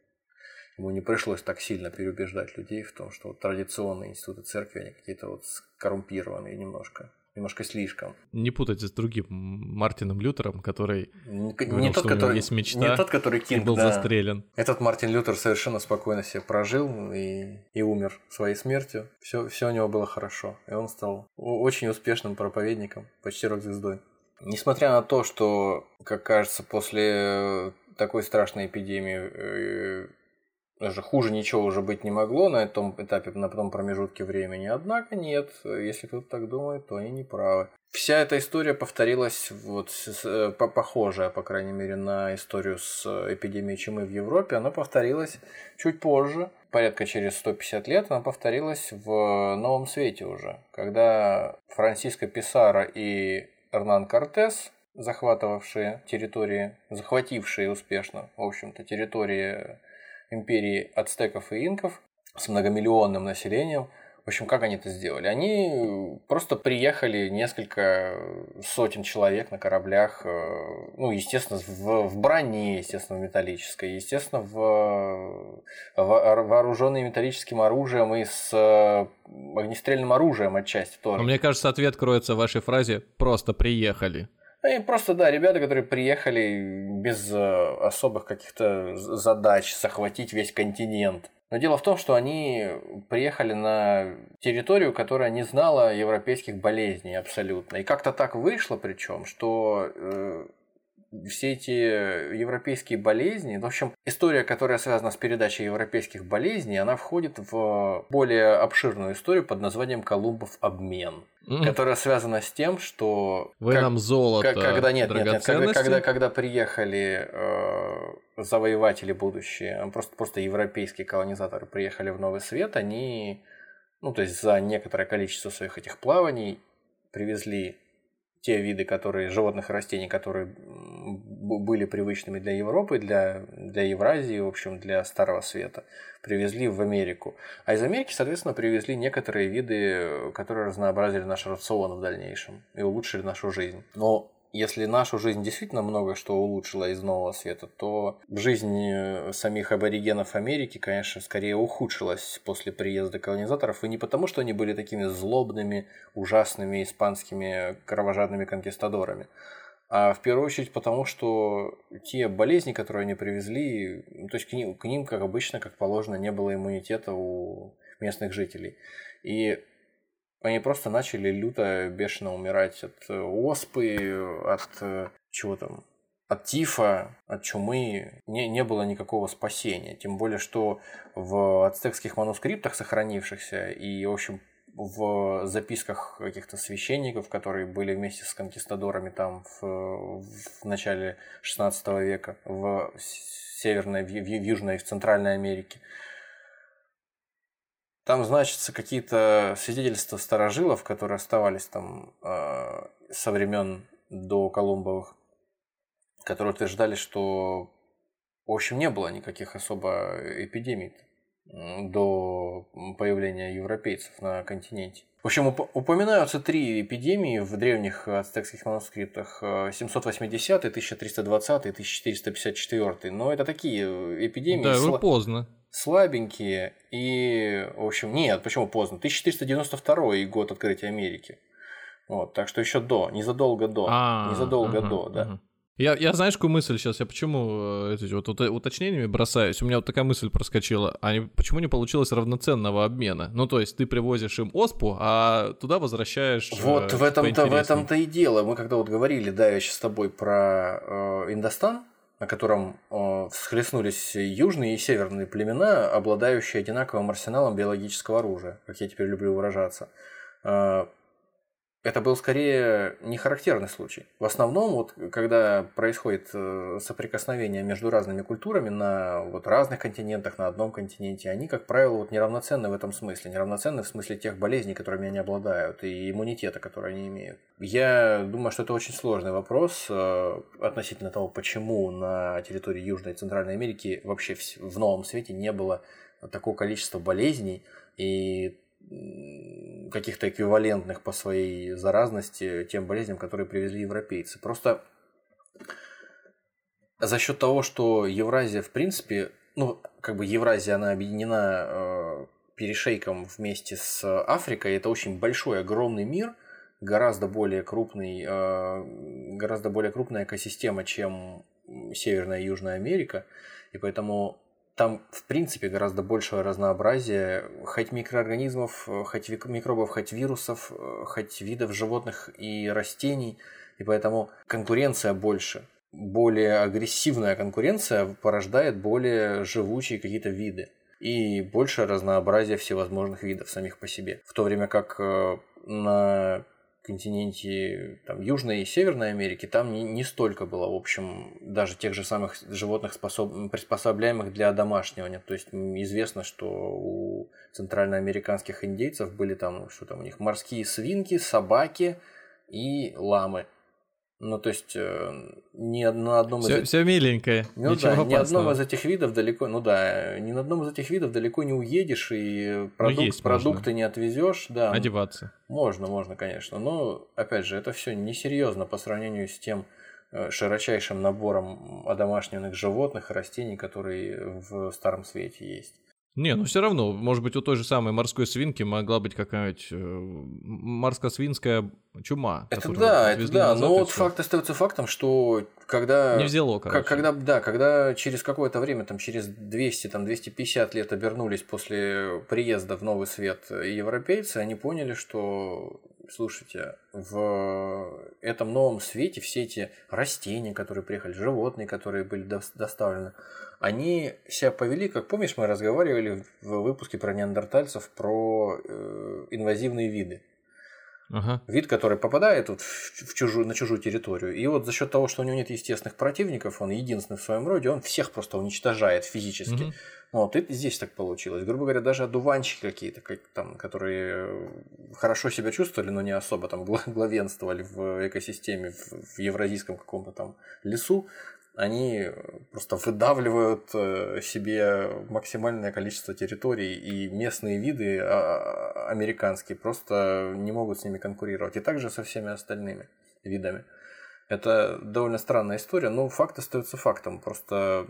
Ему не пришлось так сильно переубеждать людей в том, что традиционные институты церкви, они какие-то вот скоррумпированные немножко немножко слишком. Не путайте с другим Мартином Лютером, который не, говорил, не тот, который есть мечта, не тот, который Кинг, был да. застрелен. Этот Мартин Лютер совершенно спокойно себе прожил и, и умер своей смертью. Все, все у него было хорошо, и он стал очень успешным проповедником, почти рок-звездой. Несмотря на то, что, как кажется, после такой страшной эпидемии э, даже хуже ничего уже быть не могло на этом этапе, на том промежутке времени. Однако нет, если кто-то так думает, то они не правы. Вся эта история повторилась, вот, по, похожая, по крайней мере, на историю с эпидемией чумы в Европе. Она повторилась чуть позже, порядка через 150 лет, она повторилась в Новом Свете уже, когда Франциско Писаро и Эрнан Кортес, захватывавшие территории, захватившие успешно, в общем-то, территории империи ацтеков и инков с многомиллионным населением. В общем, как они это сделали? Они просто приехали несколько сотен человек на кораблях, э, ну, естественно, в, в броне, естественно, в металлической, естественно, в, в вооруженные металлическим оружием и с э, огнестрельным оружием отчасти тоже. Но мне кажется, ответ кроется в вашей фразе «просто приехали». И просто, да, ребята, которые приехали без э, особых каких-то задач захватить весь континент. Но дело в том, что они приехали на территорию, которая не знала европейских болезней абсолютно. И как-то так вышло причем, что э, все эти европейские болезни, в общем, история, которая связана с передачей европейских болезней, она входит в более обширную историю под названием Колумбов обмен, mm. которая связана с тем, что вы как, нам золото, как, когда нет, нет, нет, когда, когда, когда приехали э, завоеватели будущие, просто просто европейские колонизаторы приехали в Новый Свет, они, ну то есть за некоторое количество своих этих плаваний привезли те виды которые, животных и растений, которые были привычными для Европы, для, для Евразии, в общем, для Старого Света, привезли в Америку. А из Америки, соответственно, привезли некоторые виды, которые разнообразили наш рацион в дальнейшем и улучшили нашу жизнь. Но если нашу жизнь действительно много что улучшила из нового света, то жизнь э, самих аборигенов Америки, конечно, скорее ухудшилась после приезда колонизаторов. И не потому, что они были такими злобными, ужасными испанскими кровожадными конкистадорами, а в первую очередь потому, что те болезни, которые они привезли, то есть к ним, к ним, как обычно, как положено, не было иммунитета у местных жителей. И они просто начали люто, бешено умирать от э, оспы, от э, чего там, от тифа, от чумы не, не было никакого спасения. Тем более, что в ацтекских манускриптах сохранившихся и, в общем, в записках каких-то священников, которые были вместе с конкистадорами там в, в начале 16 века в Северной, в, в Южной и в Центральной Америке, там значатся какие-то свидетельства старожилов, которые оставались там э, со времен до Колумбовых, которые утверждали, что в общем не было никаких особо эпидемий до появления европейцев на континенте. В общем, упоминаются три эпидемии в древних ацтекских манускриптах. 780, 1320, 1454. Но это такие эпидемии. Да, вы поздно слабенькие и, в общем, нет, почему поздно? 1492 год открытия Америки. Вот, так что еще до, незадолго до, а, незадолго до, да. Я, я знаешь, какую мысль сейчас? Я почему э, эти вот уточнениями бросаюсь? У меня вот такая мысль проскочила. А почему не получилось равноценного обмена? Ну, то есть ты привозишь им оспу, а туда возвращаешь. Вот э, в этом-то в этом-то и дело. Мы когда вот говорили, да, я сейчас с тобой про э, Индостан, на котором э, всхлестнулись южные и северные племена, обладающие одинаковым арсеналом биологического оружия, как я теперь люблю выражаться. Э, это был скорее не характерный случай. В основном, вот, когда происходит э, соприкосновение между разными культурами на вот, разных континентах, на одном континенте, они, как правило, вот, неравноценны в этом смысле. Неравноценны в смысле тех болезней, которыми они обладают, и иммунитета, который они имеют. Я думаю, что это очень сложный вопрос э, относительно того, почему на территории Южной и Центральной Америки вообще в новом свете не было такого количества болезней, и каких-то эквивалентных по своей заразности тем болезням, которые привезли европейцы. Просто за счет того, что Евразия, в принципе, ну, как бы Евразия, она объединена э, перешейком вместе с Африкой, это очень большой, огромный мир, гораздо более крупный, э, гораздо более крупная экосистема, чем Северная и Южная Америка, и поэтому там, в принципе, гораздо большее разнообразие, хоть микроорганизмов, хоть микробов, хоть вирусов, хоть видов животных и растений, и поэтому конкуренция больше. Более агрессивная конкуренция порождает более живучие какие-то виды и большее разнообразие всевозможных видов самих по себе. В то время как э, на континенте там, Южной и Северной Америки там не, не столько было, в общем, даже тех же самых животных, способ, приспособляемых для домашнего. То есть известно, что у центральноамериканских индейцев были там, что там у них, морские свинки, собаки и ламы. Ну, то есть, э, ни на одном все, из... Все миленькое, ну, Ничего да, ни одном из этих видов далеко... Ну да, ни на одном из этих видов далеко не уедешь, и ну, продукт, ну, продукты можно. не отвезешь. Да, Одеваться. Можно, можно, конечно. Но, опять же, это все несерьезно по сравнению с тем э, широчайшим набором одомашненных животных и растений, которые в Старом Свете есть. Не, ну все равно, может быть, у той же самой морской свинки могла быть какая-нибудь э, морско-свинская чума. Это да, это да, но вот факт остается фактом, что когда... Не взяло, короче. Когда, да, когда через какое-то время, там, через 200, там, 250 лет обернулись после приезда в Новый Свет европейцы, они поняли, что слушайте, в этом новом свете все эти растения, которые приехали, животные, которые были доставлены, они себя повели, как помнишь, мы разговаривали в выпуске про неандертальцев, про э, инвазивные виды. Ага. Вид, который попадает вот в чужую, на чужую территорию. И вот за счет того, что у него нет естественных противников, он единственный в своем роде, он всех просто уничтожает физически. Угу. Вот, и здесь так получилось. Грубо говоря, даже одуванчики какие-то, как, там, которые хорошо себя чувствовали, но не особо там главенствовали в экосистеме, в, в евразийском каком-то там лесу, они просто выдавливают э, себе максимальное количество территорий, и местные виды а, американские просто не могут с ними конкурировать. И также со всеми остальными видами. Это довольно странная история, но факт остается фактом. Просто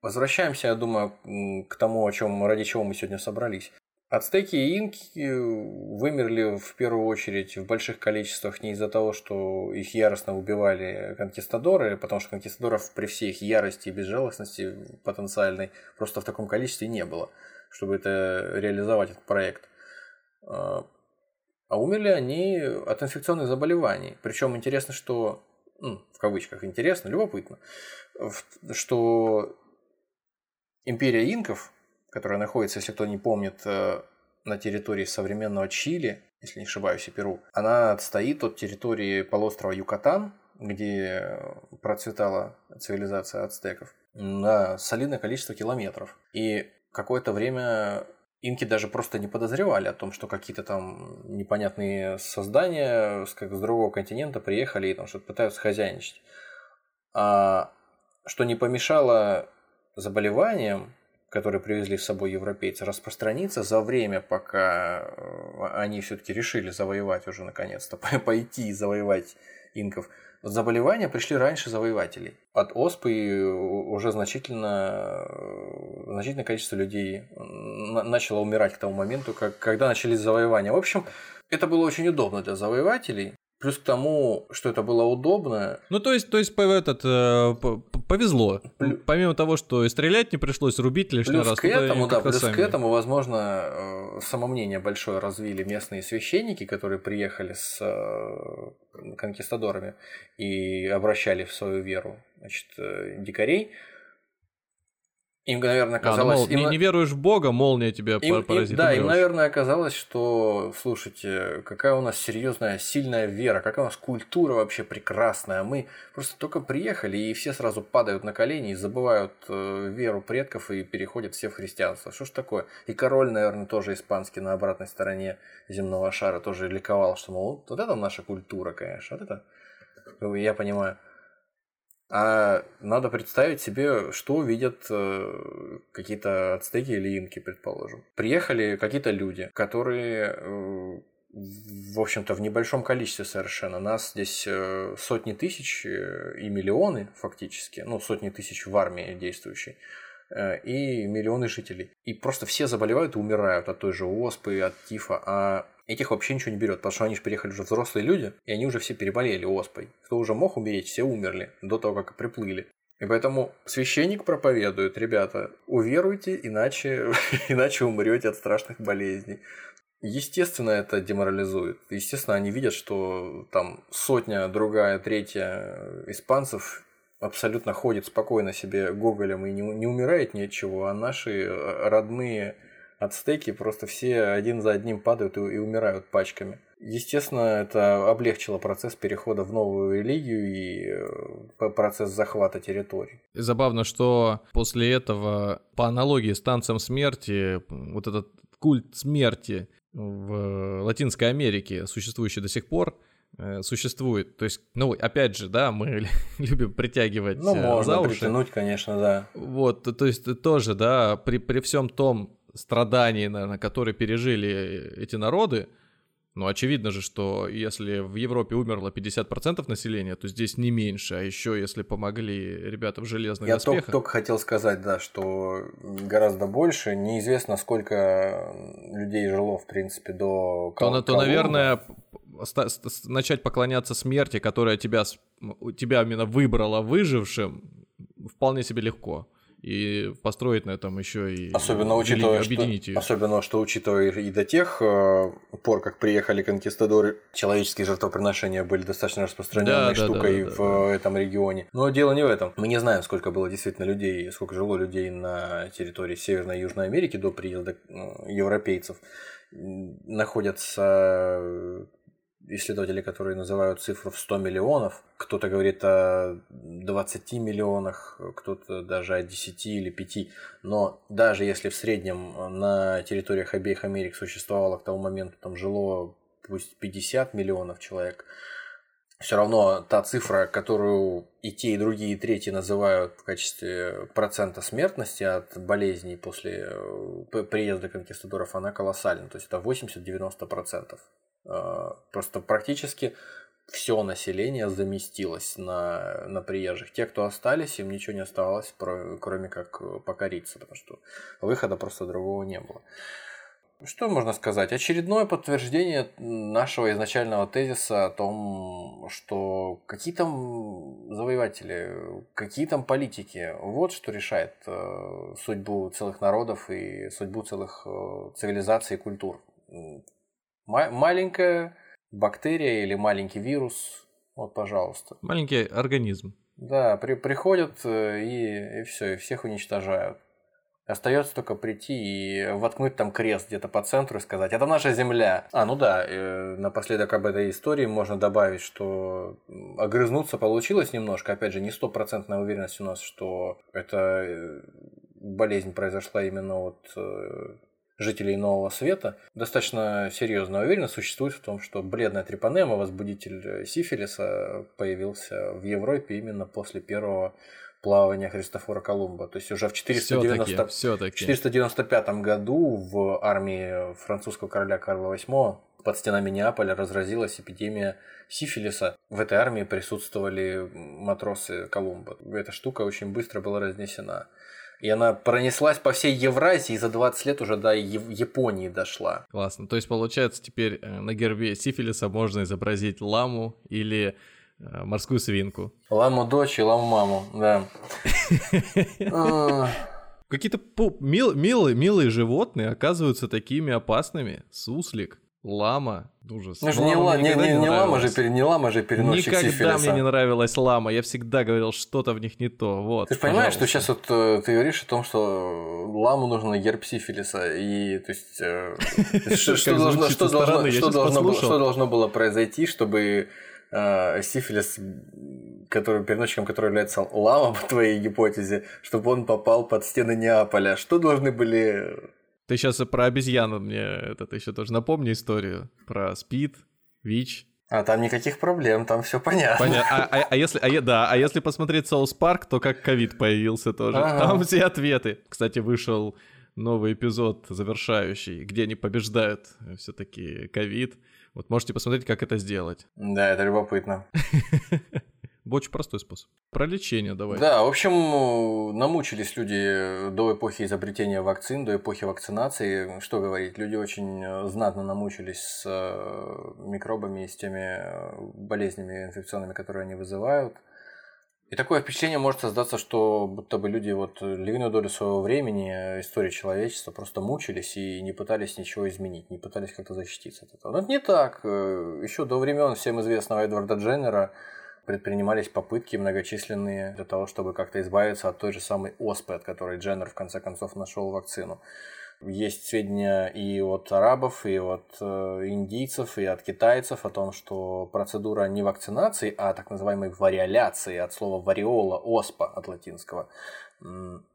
возвращаемся, я думаю, к тому, о чем ради чего мы сегодня собрались. Ацтеки и инки вымерли в первую очередь в больших количествах не из-за того, что их яростно убивали конкистадоры, потому что конкистадоров при всей их ярости и безжалостности потенциальной просто в таком количестве не было, чтобы это реализовать этот проект. А, а умерли они от инфекционных заболеваний. Причем интересно, что, ну, в кавычках интересно, любопытно, что империя инков которая находится, если кто не помнит, э, на территории современного Чили, если не ошибаюсь, и Перу, она отстоит от территории полуострова Юкатан, где процветала цивилизация ацтеков, на солидное количество километров. И какое-то время инки даже просто не подозревали о том, что какие-то там непонятные создания с, как с другого континента приехали и там что-то пытаются хозяйничать. А что не помешало заболеваниям которые привезли с собой европейцы, распространиться за время, пока э, они все-таки решили завоевать уже наконец-то, пойти и завоевать инков. Заболевания пришли раньше завоевателей. От оспы уже значительно, э, значительное количество людей начало умирать к тому моменту, как, когда начались завоевания. В общем, это было очень удобно для завоевателей. Плюс к тому, что это было удобно. Ну, то есть, то есть этот, э, повезло. Плю... Помимо того, что и стрелять не пришлось, рубить лишний плюс раз. К этому, да, плюс сами. к этому, возможно, э, самомнение большое развили местные священники, которые приехали с э, конкистадорами и обращали в свою веру значит, дикарей. Им, наверное, казалось... А, ну, мол, им... не, не веруешь в Бога, молния тебя им, поразит. Им, да, им, наверное, казалось, что, слушайте, какая у нас серьезная, сильная вера, какая у нас культура вообще прекрасная. Мы просто только приехали, и все сразу падают на колени и забывают э, веру предков и переходят все в христианство. Что ж такое? И король, наверное, тоже испанский на обратной стороне земного шара тоже ликовал, что, мол, вот это наша культура, конечно, вот это, я понимаю. А надо представить себе, что видят э, какие-то ацтеки или инки, предположим. Приехали какие-то люди, которые, э, в общем-то, в небольшом количестве совершенно. Нас здесь э, сотни тысяч э, и миллионы фактически, ну, сотни тысяч в армии действующей э, и миллионы жителей. И просто все заболевают и умирают от той же оспы, от тифа. А этих вообще ничего не берет, потому что они же приехали уже взрослые люди, и они уже все переболели оспой. Кто уже мог умереть, все умерли до того, как приплыли. И поэтому священник проповедует, ребята, уверуйте, иначе, иначе умрете от страшных болезней. Естественно, это деморализует. Естественно, они видят, что там сотня, другая, третья испанцев абсолютно ходит спокойно себе гоголем и не, не умирает ни от чего, а наши родные ацтеки просто все один за одним падают и, и умирают пачками. Естественно, это облегчило процесс перехода в новую религию и э, процесс захвата территорий. Забавно, что после этого, по аналогии с танцем смерти, вот этот культ смерти в Латинской Америке, существующий до сих пор, э, существует. То есть, ну, опять же, да, мы любим притягивать ну, э, можно за уши. притянуть, конечно, да. Вот, то есть тоже, да, при, при всем том, страданий, наверное, которые пережили эти народы, ну, очевидно же, что если в Европе умерло 50% населения, то здесь не меньше, а еще если помогли ребята в железных Я доспехах... Я только, только хотел сказать, да, что гораздо больше. Неизвестно, сколько людей жило, в принципе, до То, то наверное, начать поклоняться смерти, которая тебя, тебя именно выбрала выжившим, вполне себе легко. И построить на этом еще и особенно учитывая, объединить что, ее. Особенно, что учитывая и до тех э, пор, как приехали конкистадоры, человеческие жертвоприношения были достаточно распространенной да, штукой да, да, в да, да. этом регионе. Но дело не в этом. Мы не знаем, сколько было действительно людей, сколько жило людей на территории Северной и Южной Америки до приезда э, европейцев. Находятся исследователи, которые называют цифру в 100 миллионов. Кто-то говорит о 20 миллионах, кто-то даже о 10 или 5. Но даже если в среднем на территориях обеих Америк существовало к тому моменту, там жило пусть 50 миллионов человек, все равно та цифра, которую и те, и другие, и третьи называют в качестве процента смертности от болезней после э, приезда конкистадоров, она колоссальна. То есть это 80-90%. А, просто практически все население заместилось на, на приезжих. Те, кто остались, им ничего не оставалось, кроме как покориться, потому что выхода просто другого не было. Что можно сказать? Очередное подтверждение нашего изначального тезиса о том, что какие там завоеватели, какие там политики, вот что решает э, судьбу целых народов и судьбу целых э, цивилизаций и культур маленькая бактерия или маленький вирус, вот, пожалуйста. Маленький организм. Да, при, приходят э, и, и все, и всех уничтожают. Остается только прийти и воткнуть там крест где-то по центру и сказать, это наша земля. А, ну да, э, напоследок об этой истории можно добавить, что огрызнуться получилось немножко. Опять же, не стопроцентная уверенность у нас, что эта э, болезнь произошла именно от э, жителей Нового Света, достаточно серьезная уверенность существует в том, что бледная трипанема, возбудитель сифилиса, появился в Европе именно после первого плавания Христофора Колумба. То есть уже в 490... Всё-таки, 495 году в армии французского короля Карла VIII под стенами Неаполя разразилась эпидемия сифилиса. В этой армии присутствовали матросы Колумба. Эта штука очень быстро была разнесена. И она пронеслась по всей Евразии и за 20 лет уже до Японии дошла. Классно. То есть, получается, теперь э, на гербе сифилиса можно изобразить ламу или э, морскую свинку. Ламу дочь и ламу маму, да. Какие-то мил, милые, милые животные оказываются такими опасными. Суслик, лама, ужас. Ну, же не, ла, не, не, не, лама же, не лама же переносчик Никогда сифилиса. мне не нравилась лама, я всегда говорил, что-то в них не то. Вот, ты понимаешь, что сейчас вот э, ты говоришь о том, что ламу нужно герб сифилиса, и то есть э, что должно что должно что должно было что должно было произойти, чтобы э, сифилис который, переносчиком который является лама, по твоей гипотезе, чтобы он попал под стены Неаполя. Что должны были ты сейчас про обезьяну мне этот еще тоже напомни историю про спид, ВИЧ. А там никаких проблем, там все понятно. Понятно. А, а, а если, а, да, а если посмотреть Соус Парк, то как ковид появился тоже. Ага. Там все ответы. Кстати, вышел новый эпизод завершающий, где они побеждают все-таки ковид. Вот можете посмотреть, как это сделать. Да, это любопытно. Очень простой способ. Про лечение давай. Да, в общем, намучились люди до эпохи изобретения вакцин, до эпохи вакцинации. Что говорить, люди очень э, знатно намучились с э, микробами и с теми э, болезнями инфекционными, которые они вызывают. И такое впечатление может создаться, что будто бы люди вот львиную долю своего времени истории человечества просто мучились и не пытались ничего изменить, не пытались как-то защититься от этого. Но это не так. Еще до времен всем известного Эдварда Дженнера предпринимались попытки многочисленные для того, чтобы как-то избавиться от той же самой оспы, от которой Дженнер в конце концов нашел вакцину. Есть сведения и от арабов, и от э, индийцев, и от китайцев о том, что процедура не вакцинации, а так называемой вариоляции, от слова вариола, оспа от латинского.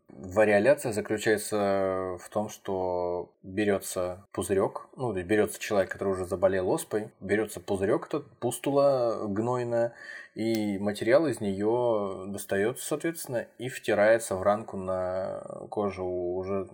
Вариоляция заключается в том, что берется пузырек, ну, берется человек, который уже заболел оспой, берется пузырек, этот пустула гнойная, и материал из нее достается, соответственно, и втирается в ранку на кожу уже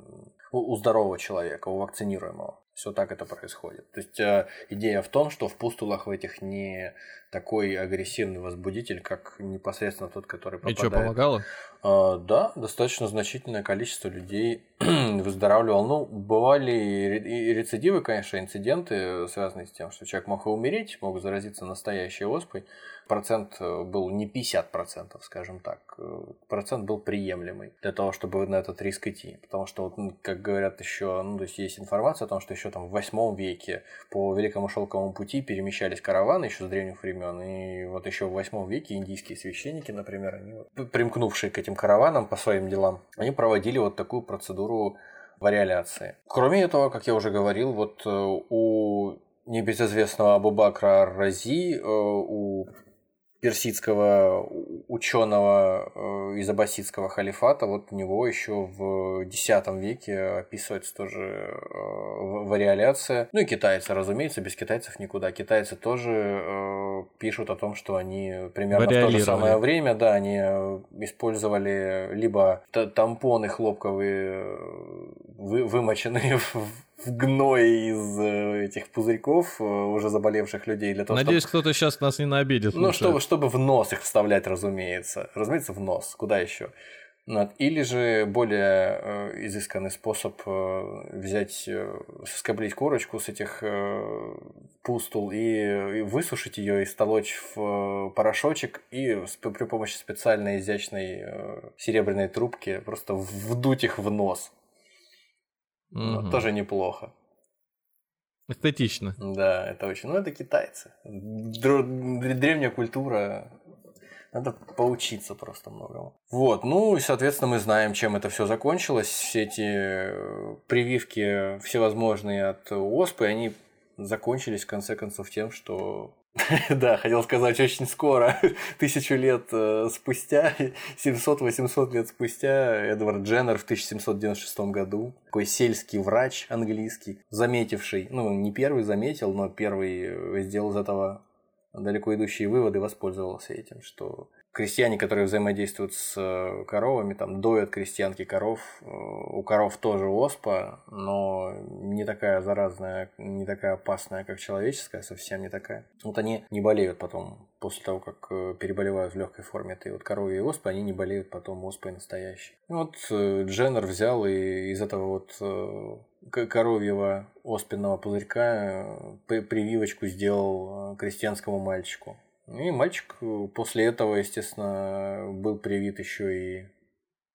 у здорового человека, у вакцинируемого. Все так это происходит. То есть э, идея в том, что в пустулах в этих не такой агрессивный возбудитель, как непосредственно тот, который попадает. И что, помогало? А, да, достаточно значительное количество людей выздоравливал. Ну, бывали и рецидивы, конечно, инциденты, связанные с тем, что человек мог и умереть, мог заразиться настоящей оспой. Процент э, был не 50%, скажем так. Э, процент был приемлемый для того, чтобы на этот риск идти. Потому что, вот, как говорят еще, ну, то есть есть информация о том, что еще там в 8 веке по Великому Шелковому пути перемещались караваны еще с древних времен. И вот еще в 8 веке индийские священники, например, они, примкнувшие к этим караванам по своим делам, они проводили вот такую процедуру вариоляции. Кроме этого, как я уже говорил, вот э, у небезызвестного Абу-Бакра Рази, у персидского ученого э, из аббасидского халифата, вот у него еще в X веке описывается тоже э, вариоляция. Ну и китайцы, разумеется, без китайцев никуда. Китайцы тоже э, пишут о том, что они примерно в то же самое время, да, они использовали либо тампоны хлопковые, вымоченные в в гной из э, этих пузырьков э, уже заболевших людей для того, Надеюсь, чтобы... кто-то сейчас нас не наобидит. Ну, чтобы, чтобы в нос их вставлять, разумеется. Разумеется, в нос. Куда еще? Или же более э, изысканный способ взять, соскоблить корочку с этих пустул и, высушить ее и столочь в порошочек и при помощи специальной изящной серебряной трубки просто вдуть их в нос. Угу. Тоже неплохо. Эстетично. Да, это очень. Ну, это китайцы. Древняя культура. Надо поучиться просто многому. Вот, ну и, соответственно, мы знаем, чем это все закончилось. Все эти э, прививки всевозможные от оспы, они закончились, в конце концов, тем, что Да, хотел сказать очень скоро, тысячу лет э, спустя, 700-800 лет спустя, Эдвард Дженнер в 1796 году, такой сельский врач английский, заметивший, ну, не первый заметил, но первый э, сделал из этого далеко идущие выводы, воспользовался этим, что крестьяне, которые взаимодействуют с э, коровами, там доят крестьянки коров. Э, у коров тоже оспа, но не такая заразная, не такая опасная, как человеческая, совсем не такая. Вот они не болеют потом, после того, как э, переболевают в легкой форме этой вот коровьей оспы, они не болеют потом оспой настоящей. Вот Дженнер взял и из этого вот коровьего оспенного пузырька прививочку сделал крестьянскому мальчику. И мальчик э, после этого, естественно, был привит еще и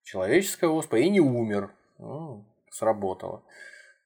человеческая оспа и не умер. Ну, сработало.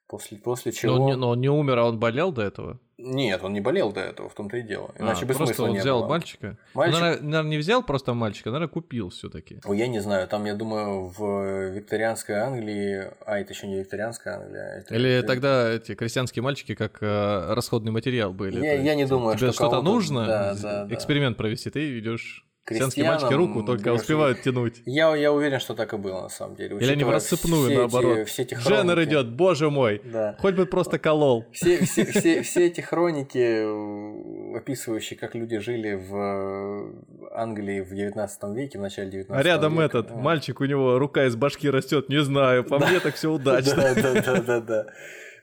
После, после чего... Но он, не, но он не умер, а он болел до этого? Нет, он не болел до этого, в том-то и дело. А, Иначе а, бы просто он не взял было. мальчика? Мальчик... Ну, наверное, наверное, не взял просто мальчика, наверное, купил все таки Я не знаю, там, я думаю, в викторианской Англии... А, это еще не викторианская Англия. Это... Или это... тогда эти крестьянские мальчики как э, расходный материал были. Я, я не думаю, тебе что что-то нужно, да, да, эксперимент да. провести, ты идешь Крестьянские мальчики руку только больше... успевают тянуть. Я, я уверен, что так и было на самом деле. Или они в рассыпную, все наоборот. Эти, все эти хроники... Дженнер идет, боже мой. Да. Хоть бы просто колол. Все, все, все, все эти хроники, э, описывающие, как люди жили в э, Англии в 19 веке, в начале 19 века. А рядом века. этот, мальчик, у него рука из башки растет, не знаю, по да. мне так все удачно. Да, да, да, да, да.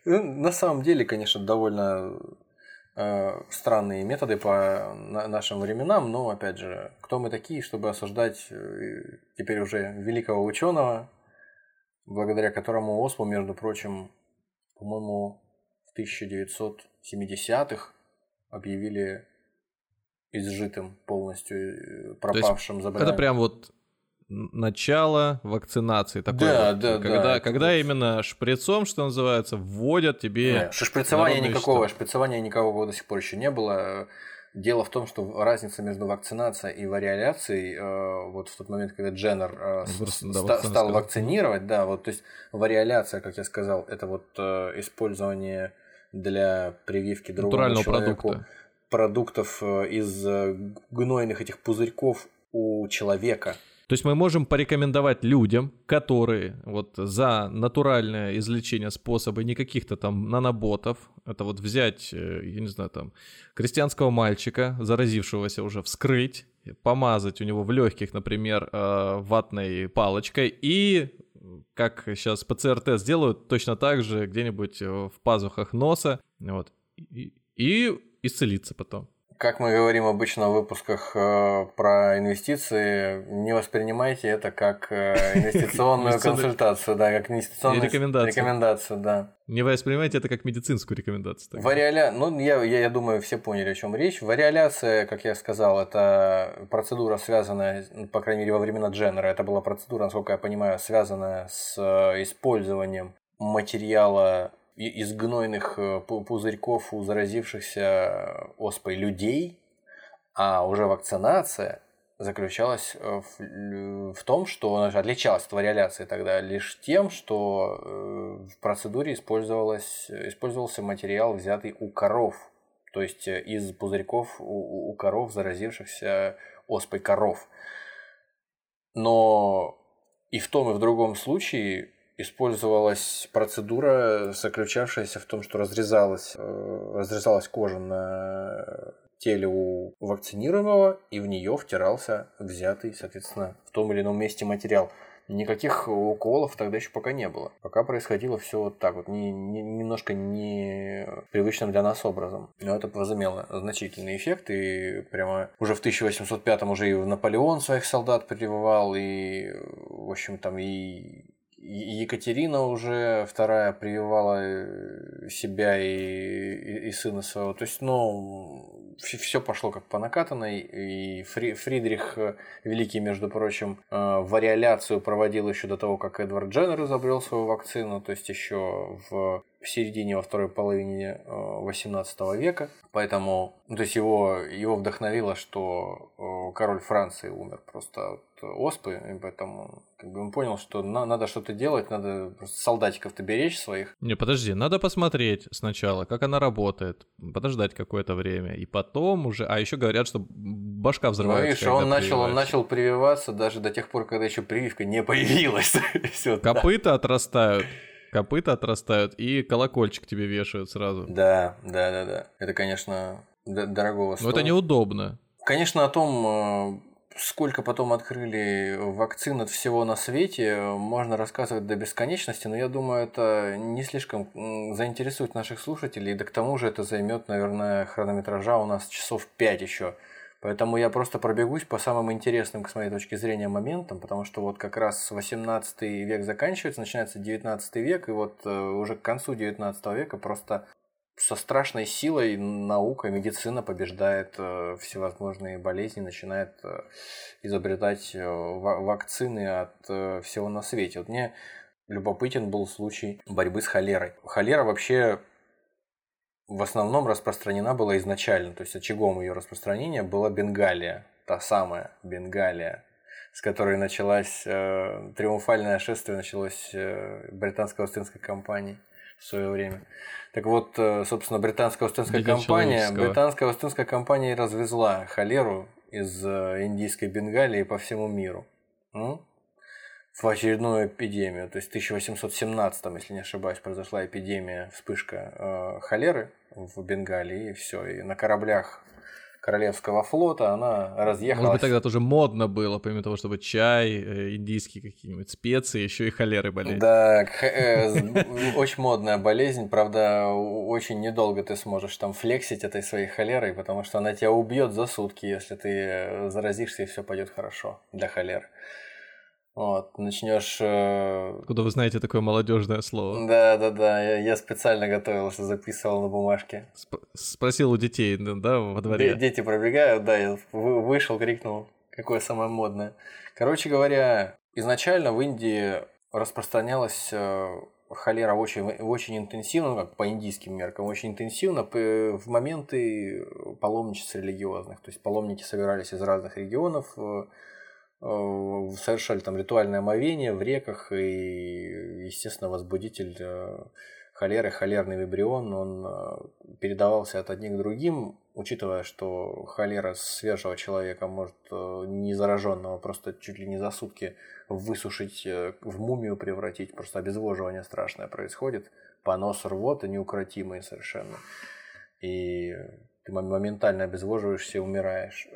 Ну, на самом деле, конечно, довольно странные методы по нашим временам, но опять же, кто мы такие, чтобы осуждать э, теперь уже великого ученого, благодаря которому ОСПУ, между прочим, по-моему, в 1970-х объявили изжитым полностью пропавшим заболеванием. Это прям вот начало вакцинации. Такое да, вот, да, когда, да. Когда именно шприцом, что называется, вводят тебе... Нет, шприцования никакого, штамп. шприцования никакого до сих пор еще не было. Дело в том, что разница между вакцинацией и вариоляцией, э, вот в тот момент, когда Дженнер э, Просто, да, ста- стал сказал. вакцинировать, да, вот, то есть вариоляция, как я сказал, это вот э, использование для прививки другому человеку продукта. продуктов э, из э, гнойных этих пузырьков у человека. То есть мы можем порекомендовать людям, которые вот за натуральное излечение способы, не каких-то там наноботов, это вот взять, э, я не знаю, там, крестьянского мальчика, заразившегося уже, вскрыть, помазать у него в легких, например, э, ватной палочкой и как сейчас ПЦР-тест сделают, точно так же где-нибудь э, в пазухах носа, вот, и, и исцелиться потом. Как мы говорим обычно в выпусках э, про инвестиции, не воспринимайте это как э, инвестиционную консультацию, да, как инвестиционную рекомендацию. рекомендацию, да. Не воспринимайте это как медицинскую рекомендацию. Вариаля... Ну, я, я, я думаю, все поняли, о чем речь. Вариоляция, как я сказал, это процедура, связанная, ну, по крайней мере, во времена Дженнера, это была процедура, насколько я понимаю, связанная с э, использованием материала из гнойных э, пузырьков у заразившихся оспой людей, а уже вакцинация заключалась э, в, в том, что она отличалась от вариоляции тогда лишь тем, что э, в процедуре использовалось, использовался материал, взятый у коров, то есть из пузырьков у, у коров, заразившихся оспой коров. Но и в том, и в другом случае использовалась процедура, заключавшаяся в том, что разрезалась, э, разрезалась кожа на теле у вакцинированного, и в нее втирался взятый, соответственно, в том или ином месте материал. Никаких уколов тогда еще пока не было. Пока происходило все вот так вот, не, не, немножко не привычным для нас образом. Но это возымело значительный эффект, и прямо уже в 1805-м уже и Наполеон своих солдат прививал, и, в общем, там и Екатерина уже вторая прививала э, себя и, и, и сына своего. То есть, ну, все пошло как по накатанной. И Фри, Фридрих э, Великий, между прочим, э, вариоляцию проводил еще до того, как Эдвард Дженнер изобрел свою вакцину, то есть еще в в середине, во второй половине 18 века. Поэтому, ну, то есть его, его вдохновило, что король Франции умер просто оспы, и поэтому как бы он понял, что на, надо что-то делать, надо солдатиков-то беречь своих. Не, подожди, надо посмотреть сначала, как она работает, подождать какое-то время, и потом уже, а еще говорят, что башка взрывается. Ну, видишь, он начал, он начал прививаться даже до тех пор, когда еще прививка не появилась. Копыта отрастают копыта отрастают и колокольчик тебе вешают сразу. Да, да, да, да. Это, конечно, дорогого стоит. Но это неудобно. Конечно, о том, э, сколько потом открыли вакцин от всего на свете, можно рассказывать до бесконечности, но я думаю, это не слишком заинтересует наших слушателей, да к тому же это займет, наверное, хронометража у нас часов 5 еще. Поэтому я просто пробегусь по самым интересным, с моей точки зрения, моментам, потому что вот как раз 18 век заканчивается, начинается 19 век, и вот э, уже к концу 19 века просто со страшной силой наука, медицина побеждает э, всевозможные болезни, начинает э, изобретать вакцины от всего на свете. Вот мне любопытен был случай борьбы с холерой. Холера вообще в основном распространена была изначально, то есть очагом ее распространения была Бенгалия, та самая Бенгалия, с которой началась э, триумфальное шествие началось э, британско-австрийской компании в свое время. Так вот, э, собственно, британско-австрийская компания, британско-австрийская компания развезла холеру из э, индийской Бенгалии по всему миру. В очередную эпидемию. То есть в 1817, если не ошибаюсь, произошла эпидемия, вспышка э, холеры в Бенгалии, и все. И на кораблях Королевского флота она разъехалась. Может быть, тогда тоже модно было, помимо того, чтобы чай, э, индийские какие-нибудь специи, еще и холеры болеть. Да, э, очень модная болезнь, правда, очень недолго ты сможешь там флексить этой своей холерой, потому что она тебя убьет за сутки, если ты э, заразишься и все пойдет хорошо для холеры. Вот, начнешь... Э... Куда вы знаете такое молодежное слово? Да, да, да. Я, я специально готовился, записывал на бумажке. Сп- спросил у детей, да, во дворе. Дети пробегают, да, я вышел, крикнул, какое самое модное. Короче говоря, изначально в Индии распространялась э, холера очень, очень интенсивно, ну, как по индийским меркам, очень интенсивно в моменты паломничеств религиозных. То есть паломники собирались из разных регионов, э, Э, совершали там ритуальное омовение в реках, и, естественно, возбудитель э, холеры, холерный вибрион, он э, передавался от одних к другим, учитывая, что холера свежего человека может не зараженного просто чуть ли не за сутки высушить, в мумию превратить, просто обезвоживание страшное происходит, понос рвота неукротимый совершенно, и ты моментально обезвоживаешься и умираешь.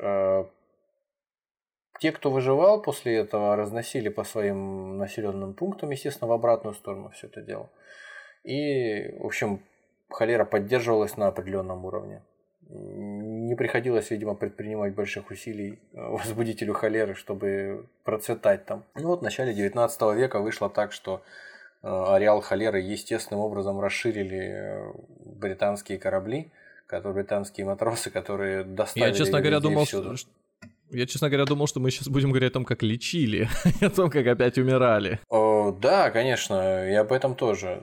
Те, кто выживал после этого, разносили по своим населенным пунктам, естественно, в обратную сторону все это дело. И, в общем, холера поддерживалась на определенном уровне. Не, приходилось, видимо, предпринимать больших усилий э, возбудителю холеры, чтобы процветать там. Ну вот в начале 19 века вышло так, что э, ареал холеры естественным образом расширили британские корабли, которые британские матросы, которые доставили Я, честно говоря, думал, что, я, честно говоря, думал, что мы сейчас будем говорить о том, как лечили, о том, как опять умирали. О, да, конечно, и об этом тоже.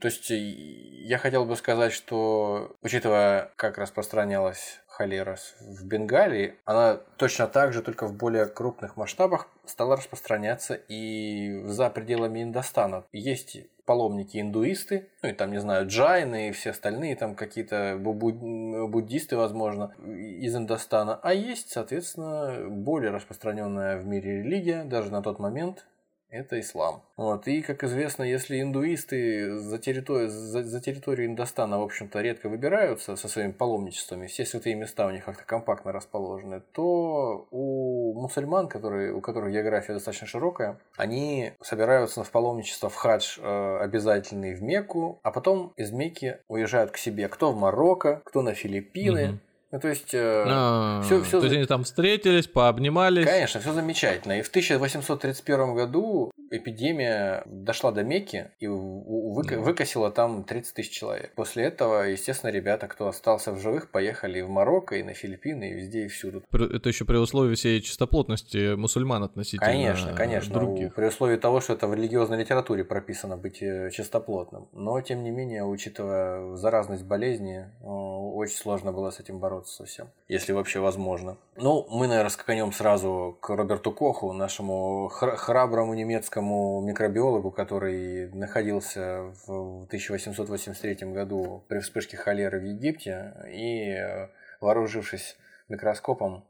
То есть я хотел бы сказать, что, учитывая, как распространялась холера в Бенгалии, она точно так же, только в более крупных масштабах стала распространяться и за пределами Индостана. Есть паломники-индуисты, ну и там, не знаю, джайны и все остальные, там какие-то буддисты, возможно, из Индостана. А есть, соответственно, более распространенная в мире религия, даже на тот момент, это ислам. Вот. И, как известно, если индуисты за, территорию, за, за территорию Индостана, в общем-то, редко выбираются со своими паломничествами, все святые места у них как-то компактно расположены, то у мусульман, которые, у которых география достаточно широкая, они собираются в паломничество в хадж э, обязательный в Мекку, а потом из Мекки уезжают к себе кто в Марокко, кто на Филиппины, угу. Ну, то есть, э, а, все, все... То есть они там встретились, пообнимались. Конечно, все замечательно. И в 1831 году эпидемия дошла до Мекки и выка- выкосила там 30 тысяч человек. После этого, естественно, ребята, кто остался в живых, поехали в Марокко и на Филиппины, и везде и всюду. Это еще при условии всей чистоплотности мусульман относительно Конечно, конечно. Других. При условии того, что это в религиозной литературе прописано быть э, чистоплотным. Но, тем не менее, учитывая заразность болезни, очень сложно было с этим бороться совсем, если вообще возможно. Ну, мы, наверное, скаканем сразу к Роберту Коху, нашему храброму немецкому немецкому микробиологу, который находился в 1883 году при вспышке холеры в Египте и, вооружившись микроскопом,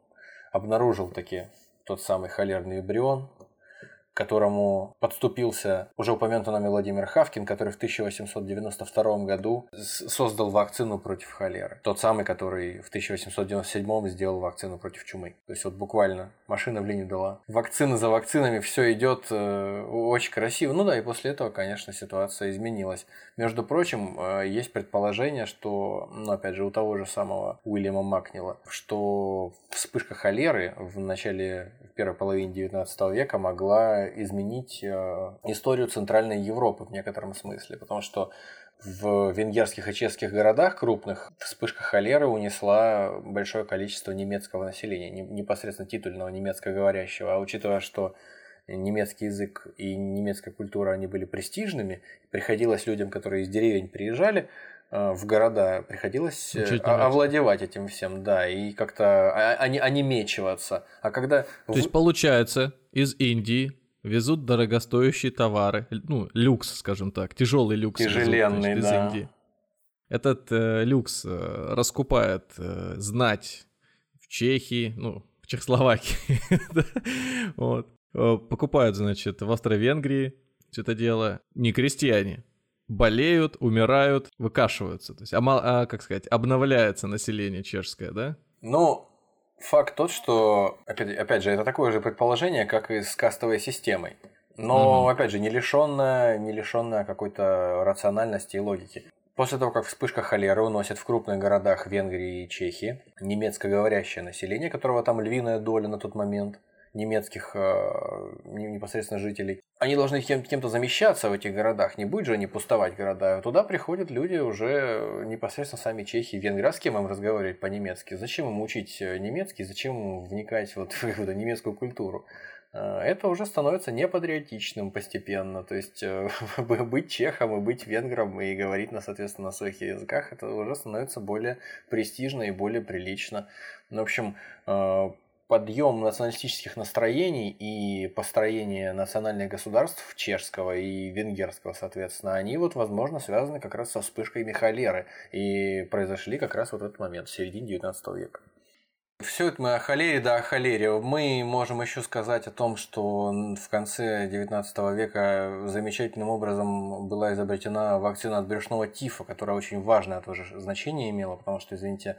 обнаружил таки тот самый холерный эмбрион, которому подступился уже упомянутый нами Владимир Хавкин, который в 1892 году создал вакцину против холеры. Тот самый, который в 1897 сделал вакцину против чумы. То есть вот буквально машина в линию дала. Вакцины за вакцинами, все идет э, очень красиво. Ну да, и после этого, конечно, ситуация изменилась. Между прочим, э, есть предположение, что, ну опять же, у того же самого Уильяма Макнила, что вспышка холеры в начале в первой половине 19 века могла изменить э, историю Центральной Европы в некотором смысле, потому что в венгерских и чешских городах крупных вспышка холеры унесла большое количество немецкого населения, непосредственно титульного немецкоговорящего. А учитывая, что немецкий язык и немецкая культура, они были престижными, приходилось людям, которые из деревень приезжали, э, в города приходилось э, овладевать этим всем, да, и как-то онемечиваться. А, а, а когда... То есть, получается, из Индии везут дорогостоящие товары, ну, люкс, скажем так, тяжелый люкс. Тяжеленный, везут, значит, да. Индии. Этот э, люкс э, раскупает э, знать в Чехии, ну, в Чехословакии, вот. Э, покупают, значит, в Австро-Венгрии все это дело не крестьяне, болеют, умирают, выкашиваются. То есть, а, а, как сказать, обновляется население чешское, да? Ну, Факт тот, что, опять, опять же, это такое же предположение, как и с кастовой системой. Но, угу. опять же, не лишенная, не лишенная какой-то рациональности и логики. После того, как вспышка холеры уносит в крупных городах Венгрии и Чехии немецкоговорящее население, которого там львиная доля на тот момент – немецких э, непосредственно жителей. Они должны кем- кем-то замещаться в этих городах, не будет же они пустовать города. Туда приходят люди уже непосредственно сами чехи, венгры. А с кем им разговаривать по-немецки? Зачем им учить э, немецкий, зачем вникать вот в эту немецкую культуру? Э, это уже становится непатриотичным постепенно. То есть быть чехом и быть венгром и говорить, на, соответственно, на своих языках, это уже становится более престижно и более прилично. Ну, в общем, подъем националистических настроений и построение национальных государств чешского и венгерского, соответственно, они вот, возможно, связаны как раз со вспышкой холеры и произошли как раз вот в этот момент, в середине 19 века. Все это мы о холере, да, о холере. Мы можем еще сказать о том, что в конце 19 века замечательным образом была изобретена вакцина от брюшного тифа, которая очень важное тоже значение имела, потому что, извините,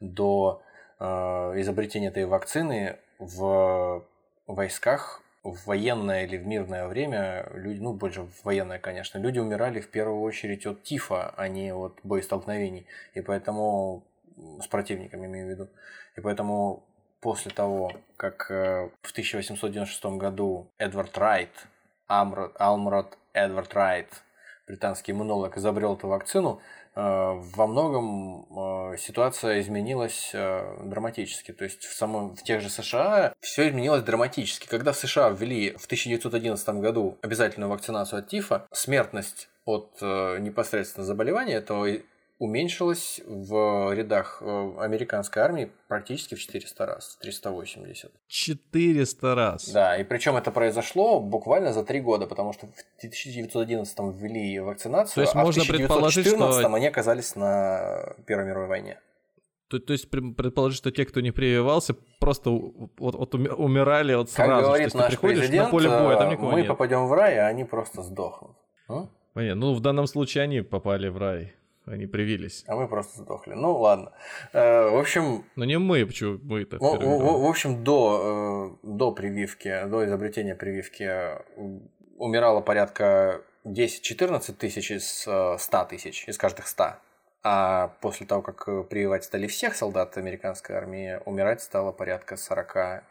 до Э, изобретения этой вакцины в войсках в военное или в мирное время люди, ну больше в военное, конечно, люди умирали в первую очередь от тифа, а не от боестолкновений. И поэтому с противниками, имею в виду. И поэтому после того, как э, в 1896 году Эдвард Райт, Алмрод Эдвард Райт, британский иммунолог, изобрел эту вакцину, во многом э, ситуация изменилась драматически. То есть в, самом, в тех же США все изменилось драматически. Когда в США ввели в 1911 году обязательную вакцинацию от ТИФа, смертность от непосредственно заболевания этого уменьшилась в рядах э, американской армии практически в 400 раз, 380. 400 раз? Да, и причем это произошло буквально за три года, потому что в 1911 ввели вакцинацию, то есть а можно в 1914 предположить, что... они оказались на Первой мировой войне. То, то есть предположить, что те, кто не прививался, просто вот, вот умирали вот сразу. Как говорит наш президент, на поле боя, там мы нет. попадем в рай, а они просто сдохнут. Понятно. Ну, в данном случае они попали в рай. Они привились. А мы просто сдохли. Ну ладно. Э, в общем. Ну не мы, почему мы-то. В, в, в общем, до, э, до прививки, до изобретения прививки умирало порядка 10-14 тысяч из 100 э, тысяч, из каждых 100. А после того, как прививать стали всех солдат американской армии, умирать стало порядка 40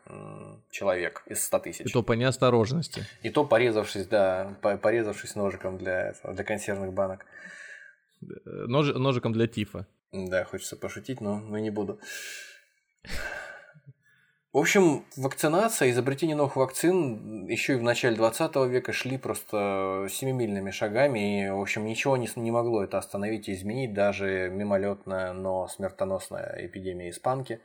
человек из 100 тысяч. И то по неосторожности. И то порезавшись, да, порезавшись ножиком для, для консервных банок. Нож, ножиком для тифа. Да, хочется пошутить, но, но не буду. В общем, вакцинация, изобретение новых вакцин еще и в начале 20 века шли просто семимильными шагами, и, в общем, ничего не, не могло это остановить и изменить, даже мимолетная, но смертоносная эпидемия испанки,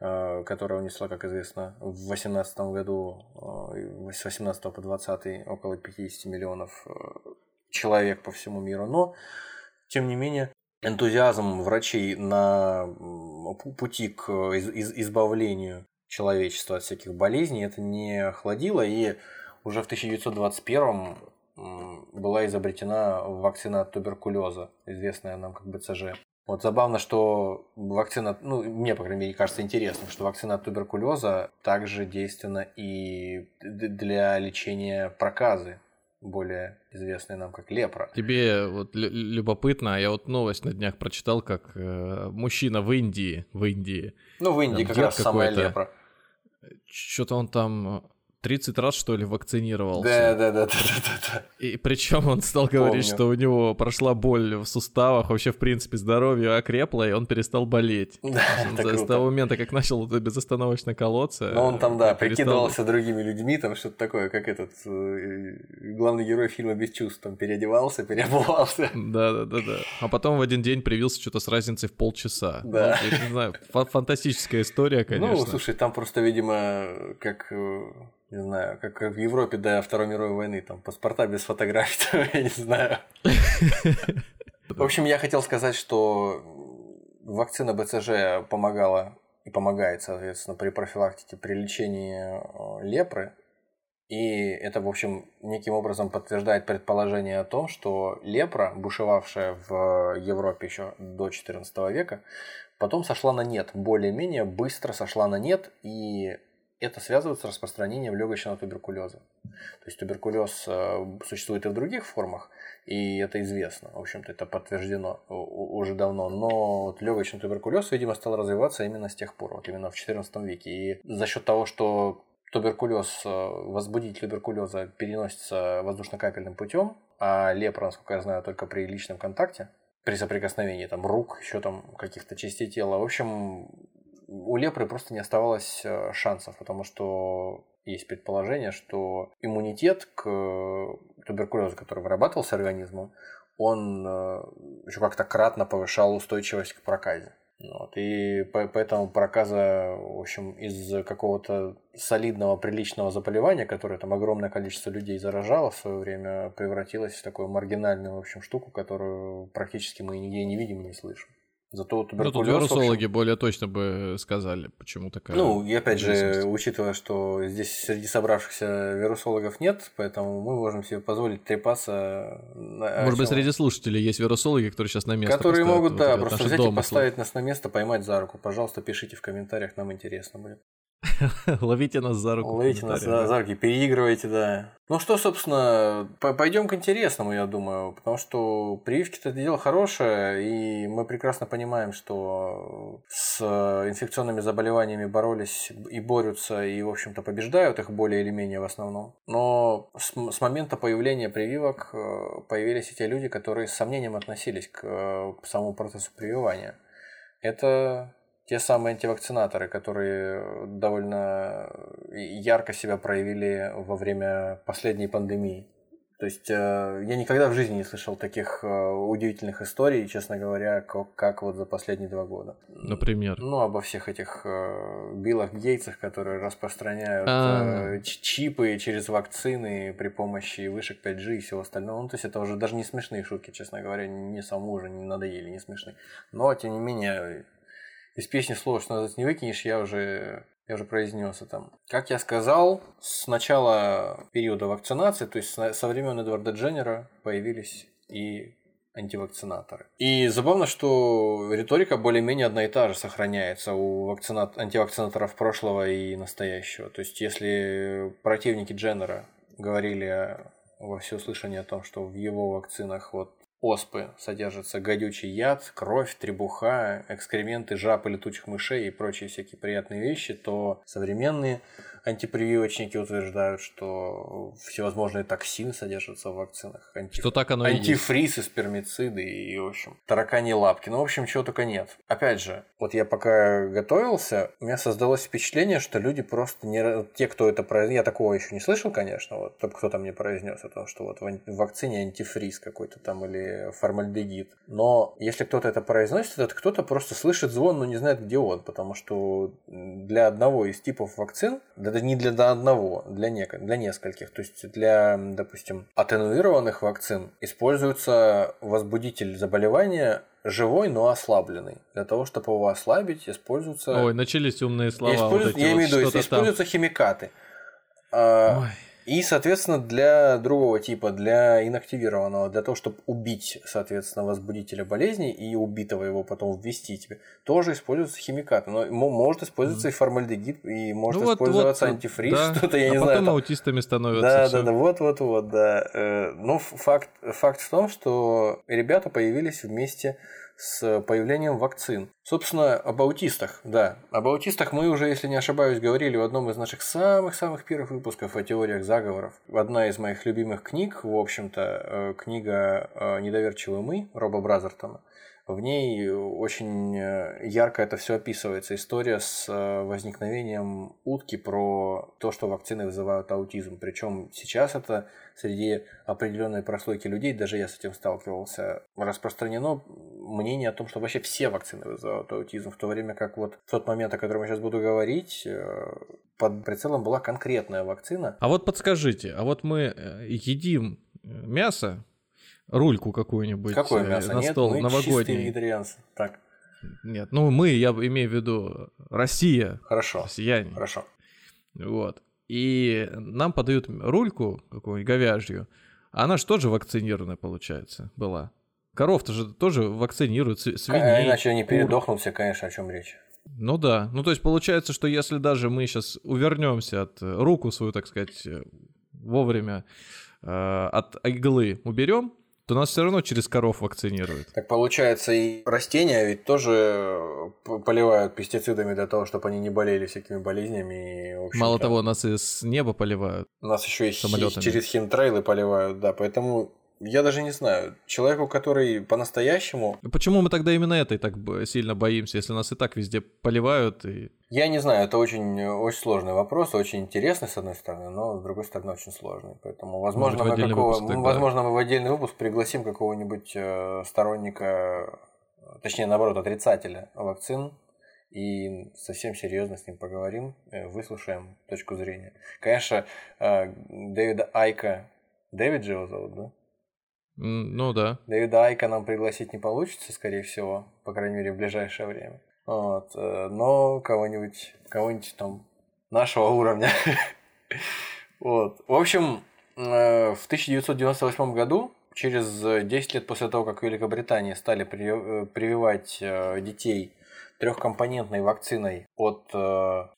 э, которая унесла, как известно, в 18 году, э, с 18 по 20 около 50 миллионов э, человек по всему миру. Но тем не менее, энтузиазм врачей на пути к избавлению человечества от всяких болезней это не охладило, и уже в 1921 была изобретена вакцина от туберкулеза, известная нам как БЦЖ. Вот забавно, что вакцина, ну, мне, по крайней мере, кажется интересным, что вакцина от туберкулеза также действенна и для лечения проказы, более известный нам как лепра. Тебе вот любопытно, а я вот новость на днях прочитал, как э, мужчина в Индии, в Индии. Ну, в Индии как раз самая лепра. Что-то он там 30 раз, что ли, вакцинировался. Да, да, да, да, да, да. И причем он стал говорить, Помню. что у него прошла боль в суставах, вообще, в принципе, здоровье окрепло, и он перестал болеть. Да, это с, круто. с того момента, как начал это безостановочно колоться. Но он там, да, перестал... прикидывался другими людьми, там что-то такое, как этот э, главный герой фильма «Без чувств», там переодевался, переобувался. Да, да, да, да. А потом в один день привился что-то с разницей в полчаса. Да. Ну, я не знаю, фантастическая история, ну, конечно. Ну, слушай, там просто, видимо, как э, не знаю, как в Европе до Второй мировой войны, там паспорта без фотографий, я не знаю. В общем, я хотел сказать, что вакцина БЦЖ помогала и помогает, соответственно, при профилактике, при лечении э, лепры. И это, в общем, неким образом подтверждает предположение о том, что лепра, бушевавшая в Европе еще до XIV века, потом сошла на нет, более-менее быстро сошла на нет, и это связывается с распространением легочного туберкулеза. То есть туберкулез э, существует и в других формах, и это известно, в общем-то, это подтверждено уже давно. Но вот легочный туберкулез, видимо, стал развиваться именно с тех пор, вот именно в XIV веке. И за счет того, что туберкулез, э, возбудитель туберкулеза переносится воздушно-капельным путем, а лепра, насколько я знаю, только при личном контакте, при соприкосновении там рук, еще там каких-то частей тела. В общем, у лепры просто не оставалось э, шансов, потому что есть предположение, что иммунитет к туберкулезу, который вырабатывался организмом, он э, еще как-то кратно повышал устойчивость к проказе. Вот, и поэтому проказа, в общем, из какого-то солидного, приличного заболевания, которое там огромное количество людей заражало в свое время, превратилась в такую маргинальную, в общем, штуку, которую практически мы нигде не видим и не слышим. Зато туберкулез... Тут вирусологи общем... более точно бы сказали, почему такая... Ну, и опять же, учитывая, что здесь среди собравшихся вирусологов нет, поэтому мы можем себе позволить трепаться... Может быть, среди слушателей есть вирусологи, которые сейчас на место Которые могут, да, просто взять домыслы. и поставить нас на место, поймать за руку. Пожалуйста, пишите в комментариях, нам интересно будет. Ловите нас за руку. Ловите нас за руки, переигрывайте, да. Ну что, собственно, пойдем к интересному, я думаю, потому что прививки это дело хорошее, и мы прекрасно понимаем, что с инфекционными заболеваниями боролись и борются, и, в общем-то, побеждают их более или менее в основном. Но с, с момента появления прививок э, появились и те люди, которые с сомнением относились к э, самому процессу прививания. Это те самые антивакцинаторы, которые довольно ярко себя проявили во время последней пандемии. То есть э, я никогда в жизни не слышал таких э, удивительных историй, честно говоря, как, как вот за последние два года. Например? Ну, обо всех этих э, Биллах Гейтсах, которые распространяют А-а-а. чипы через вакцины при помощи вышек 5G и всего остального. Ну, то есть это уже даже не смешные шутки, честно говоря, не самому уже не надоели, не смешные. Но, тем не менее, из песни слова, что называется, не выкинешь, я уже я уже произнес это. Как я сказал, с начала периода вакцинации, то есть со времен Эдварда Дженнера, появились и антивакцинаторы. И забавно, что риторика более-менее одна и та же сохраняется у вакцина... антивакцинаторов прошлого и настоящего. То есть, если противники Дженнера говорили во всеуслышание о том, что в его вакцинах вот оспы. Содержится гадючий яд, кровь, требуха, экскременты жаб и летучих мышей и прочие всякие приятные вещи, то современные антипрививочники утверждают, что всевозможные токсины содержатся в вакцинах. Анти... Что так оно Антифриз и спермициды и, в общем, таракани лапки. Ну, в общем, чего только нет. Опять же, вот я пока готовился, у меня создалось впечатление, что люди просто не... Те, кто это произнес... Я такого еще не слышал, конечно, вот кто-то мне произнес о том, что вот в вакцине антифриз какой-то там или формальдегид. Но если кто-то это произносит, этот кто-то просто слышит звон, но не знает, где он, потому что для одного из типов вакцин, это не для одного, для, не, для нескольких. То есть для, допустим, атенуированных вакцин используется возбудитель заболевания живой, но ослабленный. Для того, чтобы его ослабить, используются... Ой, начались умные слова. Используют, вот я имею в виду, используются там. химикаты. А, Ой. И, соответственно, для другого типа, для инактивированного, для того, чтобы убить, соответственно, возбудителя болезни и убитого его потом ввести тебе, тоже используются химикаты. Но может использоваться mm. и формальдегид, и может ну, использоваться вот, антифриз, да. что-то, я а не потом знаю. Потом аутистами становятся. Да, да, да, вот-вот-вот, да. Э, но факт, факт в том, что ребята появились вместе с появлением вакцин. Собственно, об аутистах, да. Об аутистах мы уже, если не ошибаюсь, говорили в одном из наших самых-самых первых выпусков о теориях заговоров. Одна из моих любимых книг, в общем-то, э, книга э, «Недоверчивый мы» Роба Бразертона. В ней очень э, ярко это все описывается. История с э, возникновением утки про то, что вакцины вызывают аутизм. Причем сейчас это среди определенной прослойки людей, даже я с этим сталкивался, распространено мнение о том, что вообще все вакцины вызывают аутизм, в то время как вот в тот момент, о котором я сейчас буду говорить, э, под прицелом была конкретная вакцина. А вот подскажите, а вот мы едим мясо, рульку какую-нибудь Какое э, мясо? на Нет, стол мы новогодний. вегетарианцы. Так. Нет, ну мы, я имею в виду Россия. Хорошо. Россияне. Хорошо. Вот. И нам подают рульку какую-нибудь говяжью. Она же тоже вакцинированная, получается, была. Коров-то же тоже вакцинируют, свиней. Иначе они передохнут все, конечно, о чем речь. Ну да. Ну то есть получается, что если даже мы сейчас увернемся от руку свою, так сказать, вовремя э, от иглы уберем, то нас все равно через коров вакцинируют. Так получается, и растения ведь тоже э, поливают пестицидами для того, чтобы они не болели всякими болезнями. И, Мало того, нас из неба поливают. Нас еще и через химтрейлы поливают, да. Поэтому я даже не знаю. Человеку, который по-настоящему... Почему мы тогда именно этой так сильно боимся, если нас и так везде поливают? И... Я не знаю, это очень, очень сложный вопрос, очень интересный, с одной стороны, но с другой стороны очень сложный. Поэтому, возможно, мы, какого... выпуск, тогда. возможно, мы в отдельный выпуск пригласим какого-нибудь э, сторонника, точнее, наоборот, отрицателя вакцин, и совсем серьезно с ним поговорим, э, выслушаем точку зрения. Конечно, э, Дэвида Айка, Дэвид же его зовут, да? Ну да. Дэвида Айка нам пригласить не получится, скорее всего, по крайней мере, в ближайшее время. Вот. Э, но кого-нибудь, кого-нибудь там нашего уровня. вот. В общем, э, в 1998 году через 10 лет после того, как в Великобритании стали прививать детей трехкомпонентной вакциной от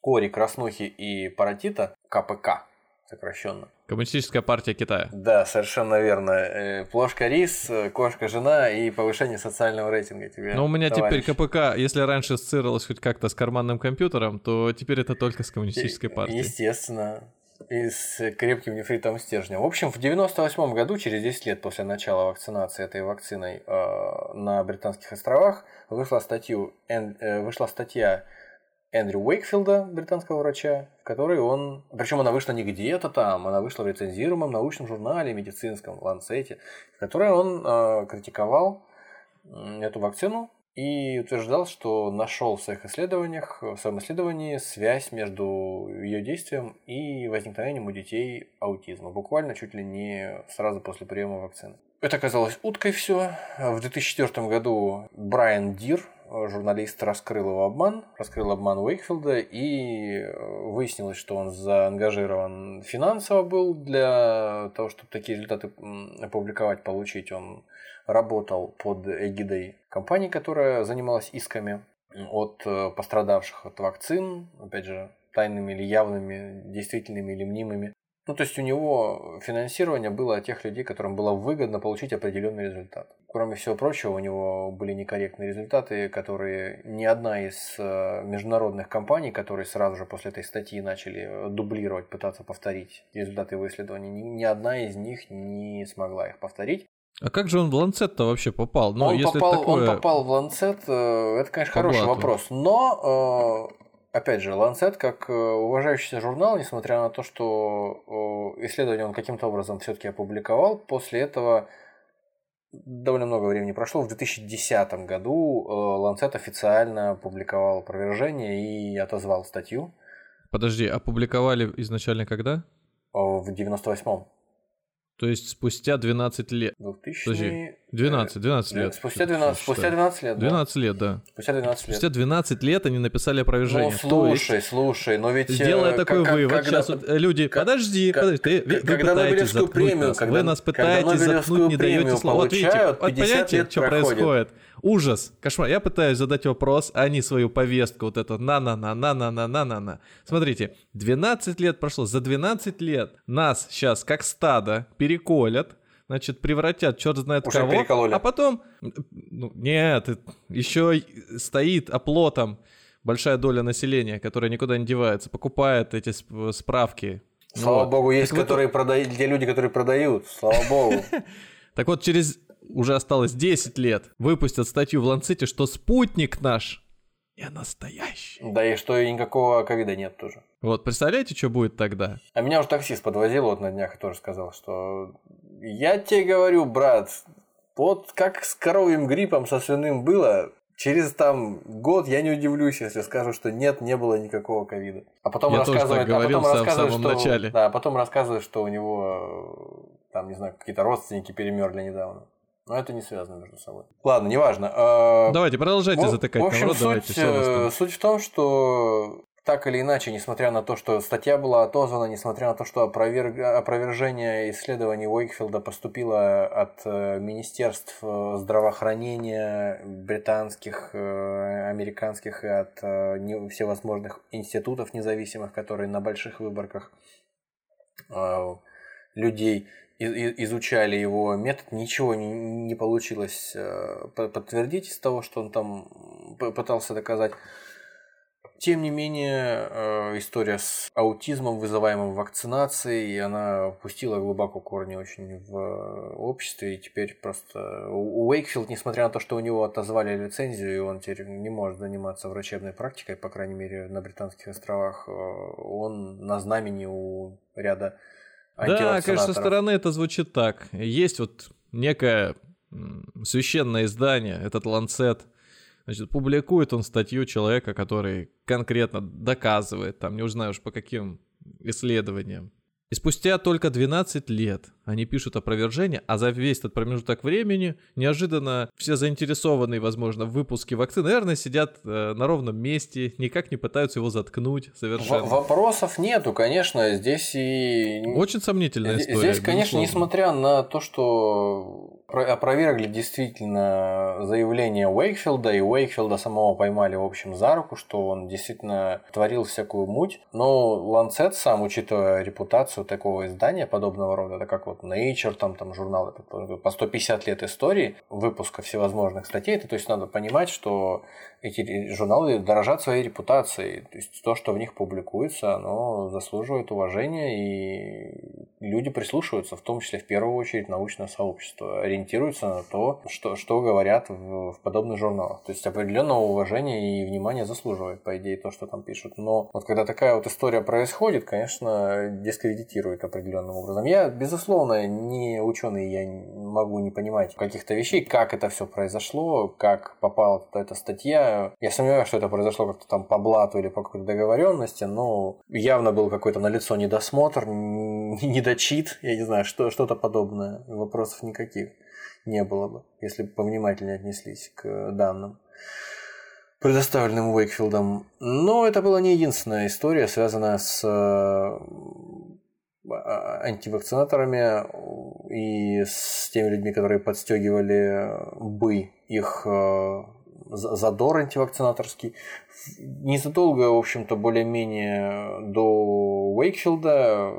кори, краснухи и паротита, КПК сокращенно. Коммунистическая партия Китая. Да, совершенно верно. Плошка рис, кошка жена и повышение социального рейтинга тебе. Но у меня товарищ. теперь КПК, если раньше ассоциировалось хоть как-то с карманным компьютером, то теперь это только с коммунистической партией. Естественно и с крепким нефритовым стержнем. В общем, в 98 году, через 10 лет после начала вакцинации этой вакциной э, на Британских островах, вышла, статью, э, вышла статья Эндрю Уэйкфилда, британского врача, в которой он... Причем она вышла не где-то там, она вышла в рецензируемом научном журнале медицинском, Ланцете, в которой он э, критиковал эту вакцину и утверждал, что нашел в своих исследованиях, в своем исследовании связь между ее действием и возникновением у детей аутизма, буквально чуть ли не сразу после приема вакцины. Это оказалось уткой все. В 2004 году Брайан Дир, журналист, раскрыл его обман, раскрыл обман Уэйкфилда, и выяснилось, что он заангажирован финансово был для того, чтобы такие результаты опубликовать, получить. Он работал под эгидой компании, которая занималась исками от э, пострадавших от вакцин, опять же, тайными или явными, действительными или мнимыми. Ну, то есть у него финансирование было от тех людей, которым было выгодно получить определенный результат. Кроме всего прочего, у него были некорректные результаты, которые ни одна из э, международных компаний, которые сразу же после этой статьи начали дублировать, пытаться повторить результаты его исследований, ни одна из них не смогла их повторить. А как же он в Ланцет-то вообще попал? Ну, он, если попал такое... он попал в Ланцет, э, это, конечно, По хороший блату. вопрос. Но, э, опять же, Ланцет, как э, уважающийся журнал, несмотря на то, что исследование он каким-то образом все-таки опубликовал, после этого довольно много времени прошло. В 2010 году Ланцет официально опубликовал опровержение и отозвал статью. Подожди, опубликовали изначально когда? В 98-м. То есть спустя 12 лет. 2000... Подожди, 12, 12 лет. Спустя 12, спустя 12 лет, 12 лет, да. Спустя 12 лет. Спустя 12 лет они написали опровержение. Ну, слушай, есть, слушай, но ведь... Делая э, такой как, вывод, когда, сейчас вот люди, как, подожди, как, подожди, ты, вы, когда пытаетесь заткнуть премию, нас, когда, вы нас пытаетесь заткнуть, не даете слова. Вот видите, вот понимаете, что происходит? Ужас, кошмар. Я пытаюсь задать вопрос, а не свою повестку, вот эту на-на-на-на-на-на-на-на. Смотрите, 12 лет прошло. За 12 лет нас сейчас, как стадо, переколят, значит, превратят черт знает Уже кого. Перекололи. А потом... Ну, нет, еще стоит оплотом большая доля населения, которая никуда не девается, покупает эти справки. Слава вот. богу, есть так которые э, вот... продают, где люди, которые продают, слава богу. Так вот, через уже осталось 10 лет, выпустят статью в Ланцете, что спутник наш не настоящий. Да и что и никакого ковида нет тоже. Вот, представляете, что будет тогда? А меня уже таксист подвозил вот на днях и тоже сказал, что я тебе говорю, брат, вот как с коровьим гриппом со свиным было, через там год я не удивлюсь, если скажу, что нет, не было никакого ковида. А потом я рассказывает, а потом рассказывает, что, начале. да, а потом рассказывает, что у него там, не знаю, какие-то родственники перемерли недавно. Но это не связано между собой. Ладно, неважно. А, давайте, продолжайте в, затыкать в общем, народ. Суть, давайте, э, суть в том, что так или иначе, несмотря на то, что статья была отозвана, несмотря на то, что опроверг... опровержение исследований Уэйкфилда поступило от э, министерств э, здравоохранения британских, американских и от всевозможных институтов независимых, которые на больших выборках людей изучали его метод, ничего не, не получилось э, подтвердить из того, что он там пытался доказать. Тем не менее, э, история с аутизмом, вызываемым вакцинацией, она пустила глубоко корни очень в обществе, и теперь просто Уэйкфилд, несмотря на то, что у него отозвали лицензию, и он теперь не может заниматься врачебной практикой, по крайней мере, на Британских островах, э, он на знамени у ряда да, конечно, со стороны это звучит так. Есть вот некое священное издание, этот Ланцет, значит, публикует он статью человека, который конкретно доказывает, там, не узнаю уж по каким исследованиям. И спустя только 12 лет они пишут опровержение, а за весь этот промежуток времени неожиданно все заинтересованные, возможно, в выпуске вакцины, наверное, сидят э, на ровном месте, никак не пытаются его заткнуть совершенно. В вопросов нету, конечно, здесь и... Очень сомнительная здесь, история. Здесь, конечно, безусловно. несмотря на то, что опровергли действительно заявление Уэйкфилда, и Уэйкфилда самого поймали, в общем, за руку, что он действительно творил всякую муть. Но Lancet сам, учитывая репутацию такого издания подобного рода, это как вот Nature, там, там журналы по 150 лет истории, выпуска всевозможных статей, это, то есть надо понимать, что эти журналы дорожат своей репутацией. То есть то, что в них публикуется, оно заслуживает уважения, и люди прислушиваются, в том числе в первую очередь научное сообщество, ориентируются на то, что, что говорят в, в подобных журналах. То есть определенного уважения и внимания заслуживает, по идее, то, что там пишут. Но вот когда такая вот история происходит, конечно, дискредитирует определенным образом. Я, безусловно, не ученый, я могу не понимать каких-то вещей, как это все произошло, как попала эта статья, я сомневаюсь, что это произошло как-то там по блату или по какой-то договоренности, но явно был какой-то налицо недосмотр, недочит, я не знаю, что, что-то подобное. Вопросов никаких не было бы, если бы повнимательнее отнеслись к данным предоставленным Уэйкфилдом. Но это была не единственная история, связанная с антивакцинаторами и с теми людьми, которые подстегивали бы их а, задор антивакцинаторский. Незадолго, в общем-то, более-менее до Уэйкфилда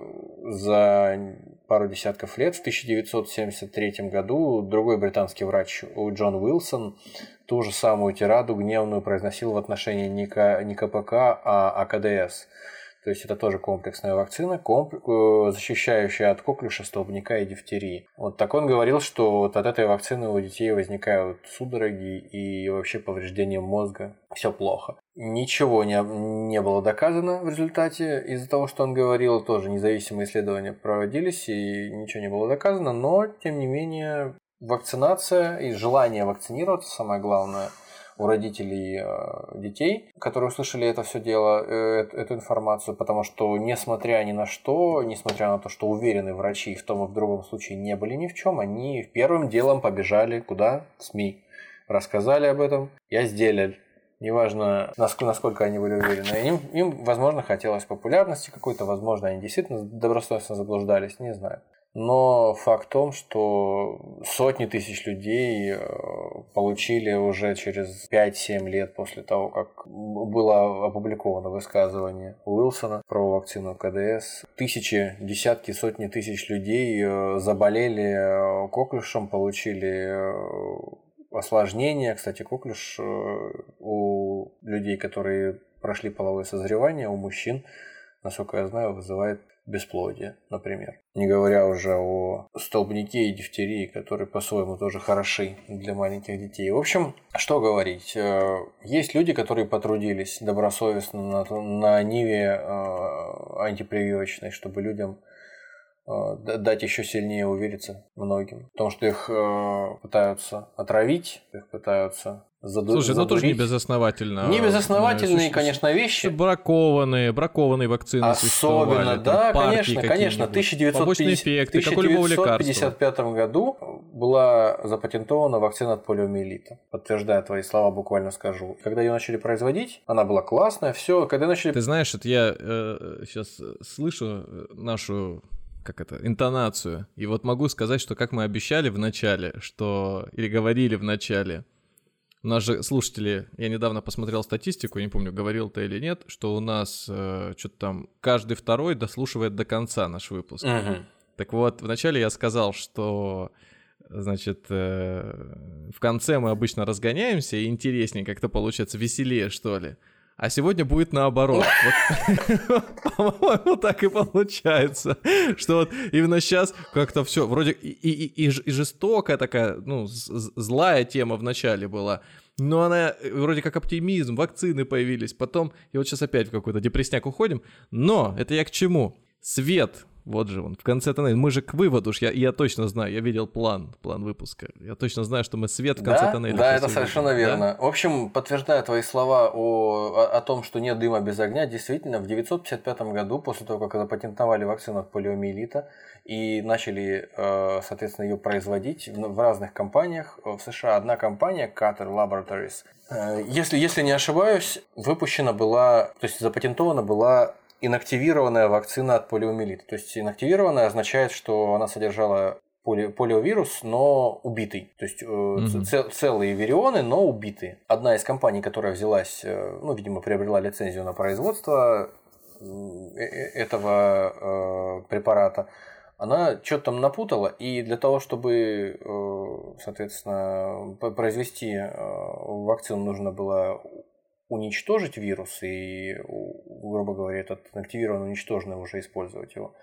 за пару десятков лет, в 1973 году, другой британский врач Джон Уилсон ту же самую тираду гневную произносил в отношении не КПК, а АКДС – то есть это тоже комплексная вакцина, комп... Э, защищающая от коклюша, столбняка и дифтерии. Вот так он говорил, что вот от этой вакцины у детей возникают судороги и вообще повреждение мозга. Все плохо. Ничего не, не было доказано в результате из-за того, что он говорил. Тоже независимые исследования проводились и ничего не было доказано. Но, тем не менее, вакцинация и желание вакцинироваться, самое главное – у родителей э, детей, которые услышали это все дело, э, эту информацию, потому что, несмотря ни на что, несмотря на то, что уверены врачи в том и в другом случае не были ни в чем, они первым делом побежали куда? СМИ. Рассказали об этом, я сделал. Неважно, насколько, насколько они были уверены. Им, им, возможно, хотелось популярности какой-то, возможно, они действительно добросовестно заблуждались, не знаю. Но факт в том, что сотни тысяч людей э, получили уже через 5-7 лет после того, как было опубликовано высказывание Уилсона про вакцину КДС. Тысячи, десятки, сотни тысяч людей э, заболели э, коклюшем, получили осложнения. Кстати, коклюш у людей, которые прошли половое созревание, у мужчин, насколько я знаю, вызывает бесплодия, например. Не говоря уже о столбнике и дифтерии, которые по-своему тоже хороши для маленьких детей. В общем, что говорить. Э, есть люди, которые потрудились добросовестно на, на ниве э, антипрививочной, чтобы людям дать еще сильнее увериться многим. В том, что их пытаются отравить, их пытаются Заду... Слушай, ну тоже не безосновательно. Не безосновательные, ну, конечно, вещи. Бракованные, бракованные вакцины Особенно, да, конечно, конечно. В 1955 году была запатентована вакцина от полиомиелита. Подтверждая твои слова, буквально скажу. Когда ее начали производить, она была классная, все. Когда начали... Ты знаешь, это я э, сейчас слышу нашу как это, интонацию. И вот могу сказать, что как мы обещали в начале, что, или говорили в начале, у нас же слушатели, я недавно посмотрел статистику, не помню, говорил ты или нет, что у нас э, что-то там каждый второй дослушивает до конца наш выпуск. Uh-huh. Так вот, вначале я сказал, что значит, э, в конце мы обычно разгоняемся, и интереснее как-то получается, веселее, что ли. А сегодня будет наоборот. По-моему, так и получается. Что вот именно сейчас как-то все вроде и, жестокая такая, ну, злая тема в начале была. Но она э, вроде как оптимизм, вакцины появились. Потом, и вот сейчас опять в какой-то депрессняк уходим. Но это я к чему? Свет Вот же он, в конце тоннеля. Мы же к выводу, я, я точно знаю, я видел план, план выпуска. Я точно знаю, что мы свет в конце да? тоннеля. Да, это совершенно видим. верно. Да? В общем, подтверждая твои слова о, о, о том, что нет дыма без огня, действительно, в 955 году, после того, как запатентовали вакцину от полиомиелита и начали, э, соответственно, ее производить в разных компаниях, в США одна компания, Cutter Laboratories, э, если, если не ошибаюсь, выпущена была, то есть запатентована была инактивированная вакцина от полиомиелита. То есть инактивированная означает, что она содержала поли, полиовирус, но убитый. То есть угу. цел, целые вирионы, но убитые. Одна из компаний, которая взялась, э, ну, видимо, приобрела лицензию на производство этого препарата, она что-то там напутала, и для того, чтобы, соответственно, произвести вакцину, нужно было уничтожить вирус и, грубо говоря, этот активированный уничтоженный уже использовать его.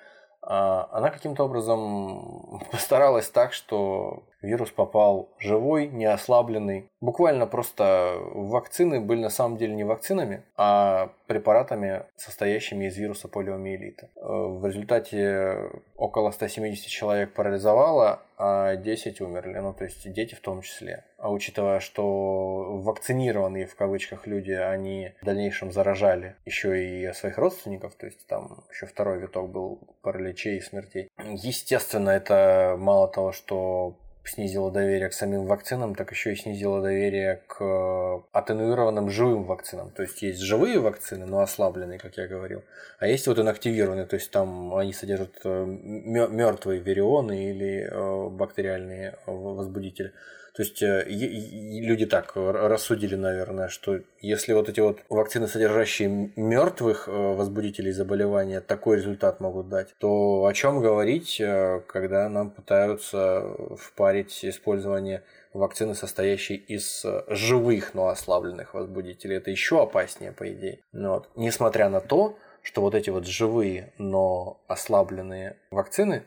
А она каким-то образом постаралась так, что вирус попал живой, не ослабленный. Буквально просто вакцины были на самом деле не вакцинами, а препаратами, состоящими из вируса полиомиелита. В результате около 170 человек парализовало, а 10 умерли, ну то есть дети в том числе. А учитывая, что вакцинированные в кавычках люди, они в дальнейшем заражали еще и своих родственников, то есть там еще второй виток был параличей и смертей. Естественно, это мало того, что снизило доверие к самим вакцинам, так еще и снизило доверие к э, атенуированным живым вакцинам. То есть есть живые вакцины, но ослабленные, как я говорил, а есть вот инактивированные, то есть там они содержат э, мертвые вирионы или э, бактериальные возбудители. То есть э, люди так рассудили, наверное, что если вот эти вот вакцины, содержащие мертвых э, возбудителей заболевания, такой результат могут дать, то о чем говорить, э, когда нам пытаются впарить использование вакцины, состоящей из живых, но ослабленных возбудителей. Это еще опаснее, по идее. Но вот. Несмотря на то, что вот эти вот живые, но ослабленные вакцины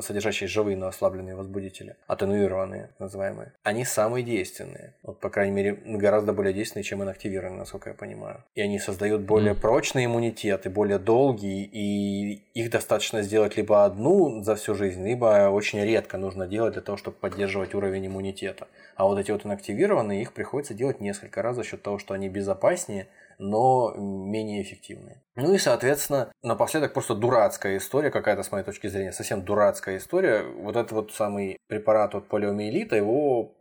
содержащие живые, но ослабленные возбудители, атенуированные называемые, они самые действенные. Вот, по крайней мере, гораздо более действенные, чем инактивированные, насколько я понимаю. И они создают более mm. прочный иммунитет и более долгий, и их достаточно сделать либо одну за всю жизнь, либо очень редко нужно делать для того, чтобы поддерживать уровень иммунитета. А вот эти вот инактивированные, их приходится делать несколько раз за счет того, что они безопаснее, но менее эффективные. Ну и, соответственно, напоследок просто дурацкая история какая-то, с моей точки зрения, совсем дурацкая история. Вот этот вот самый препарат от полиомиелита, его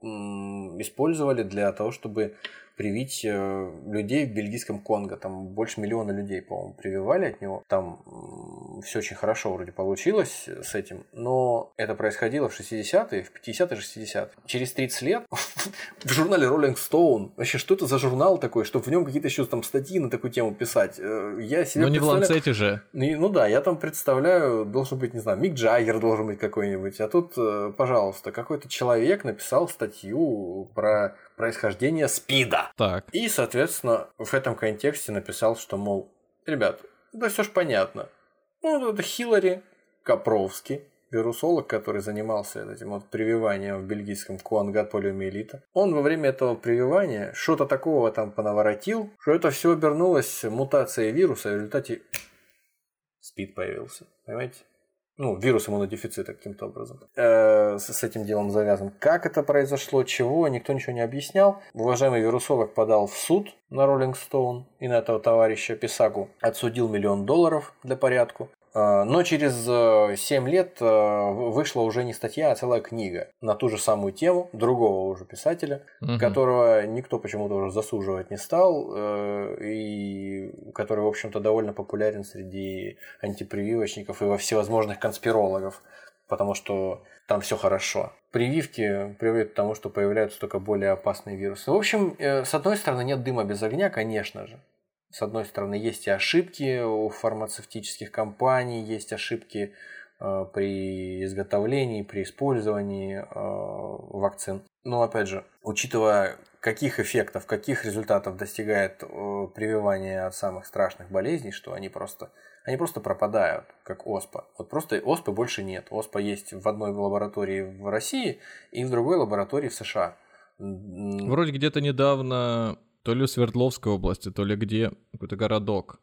использовали для того, чтобы привить э, людей в бельгийском Конго. Там больше миллиона людей, по-моему, прививали от него. Там все очень хорошо вроде получилось с этим. Но это происходило в 60-е, в 50-е, 60-е. Через 30 лет в журнале Rolling Stone, вообще, что это за журнал такой, чтобы в нем какие-то еще там статьи на такую тему писать? Э, я себе Ну, не в Ланцете же. Ну да, я там представляю, должен быть, не знаю, Мик Джаггер должен быть какой-нибудь. А тут, э, пожалуйста, какой-то человек написал статью про происхождения СПИДа. Так. И, соответственно, в этом контексте написал, что, мол, ребят, да все ж понятно. Ну, это Хиллари Капровский, вирусолог, который занимался этим вот прививанием в бельгийском Куангат полиомиелита. Он во время этого прививания что-то такого там понаворотил, что это все обернулось мутацией вируса, и в результате СПИД появился. Понимаете? Ну, вирус иммунодефицита каким-то образом э, с, этим делом завязан. Как это произошло, чего, никто ничего не объяснял. Уважаемый вирусолог подал в суд на Роллинг Стоун и на этого товарища Писагу. Отсудил миллион долларов для порядку. А, но через 7 э, лет э, вышла уже не статья, а целая книга на ту же самую тему другого уже писателя, угу. которого никто почему-то уже засуживать не стал, э, и который, в общем-то, довольно популярен среди антипрививочников и во всевозможных конспирологов, потому что там все хорошо. Прививки приводят к тому, что появляются только более опасные вирусы. В общем, с одной стороны, нет дыма без огня, конечно же. С одной стороны, есть и ошибки у фармацевтических компаний, есть ошибки э, при изготовлении, при использовании э, вакцин. Но опять же, учитывая, каких эффектов, каких результатов достигает э, прививание от самых страшных болезней, что они просто, они просто пропадают, как оспа. Вот просто оспы больше нет. Оспа есть в одной лаборатории в России и в другой лаборатории в США. Вроде где-то недавно то ли Свердловской области, то ли где, какой-то городок.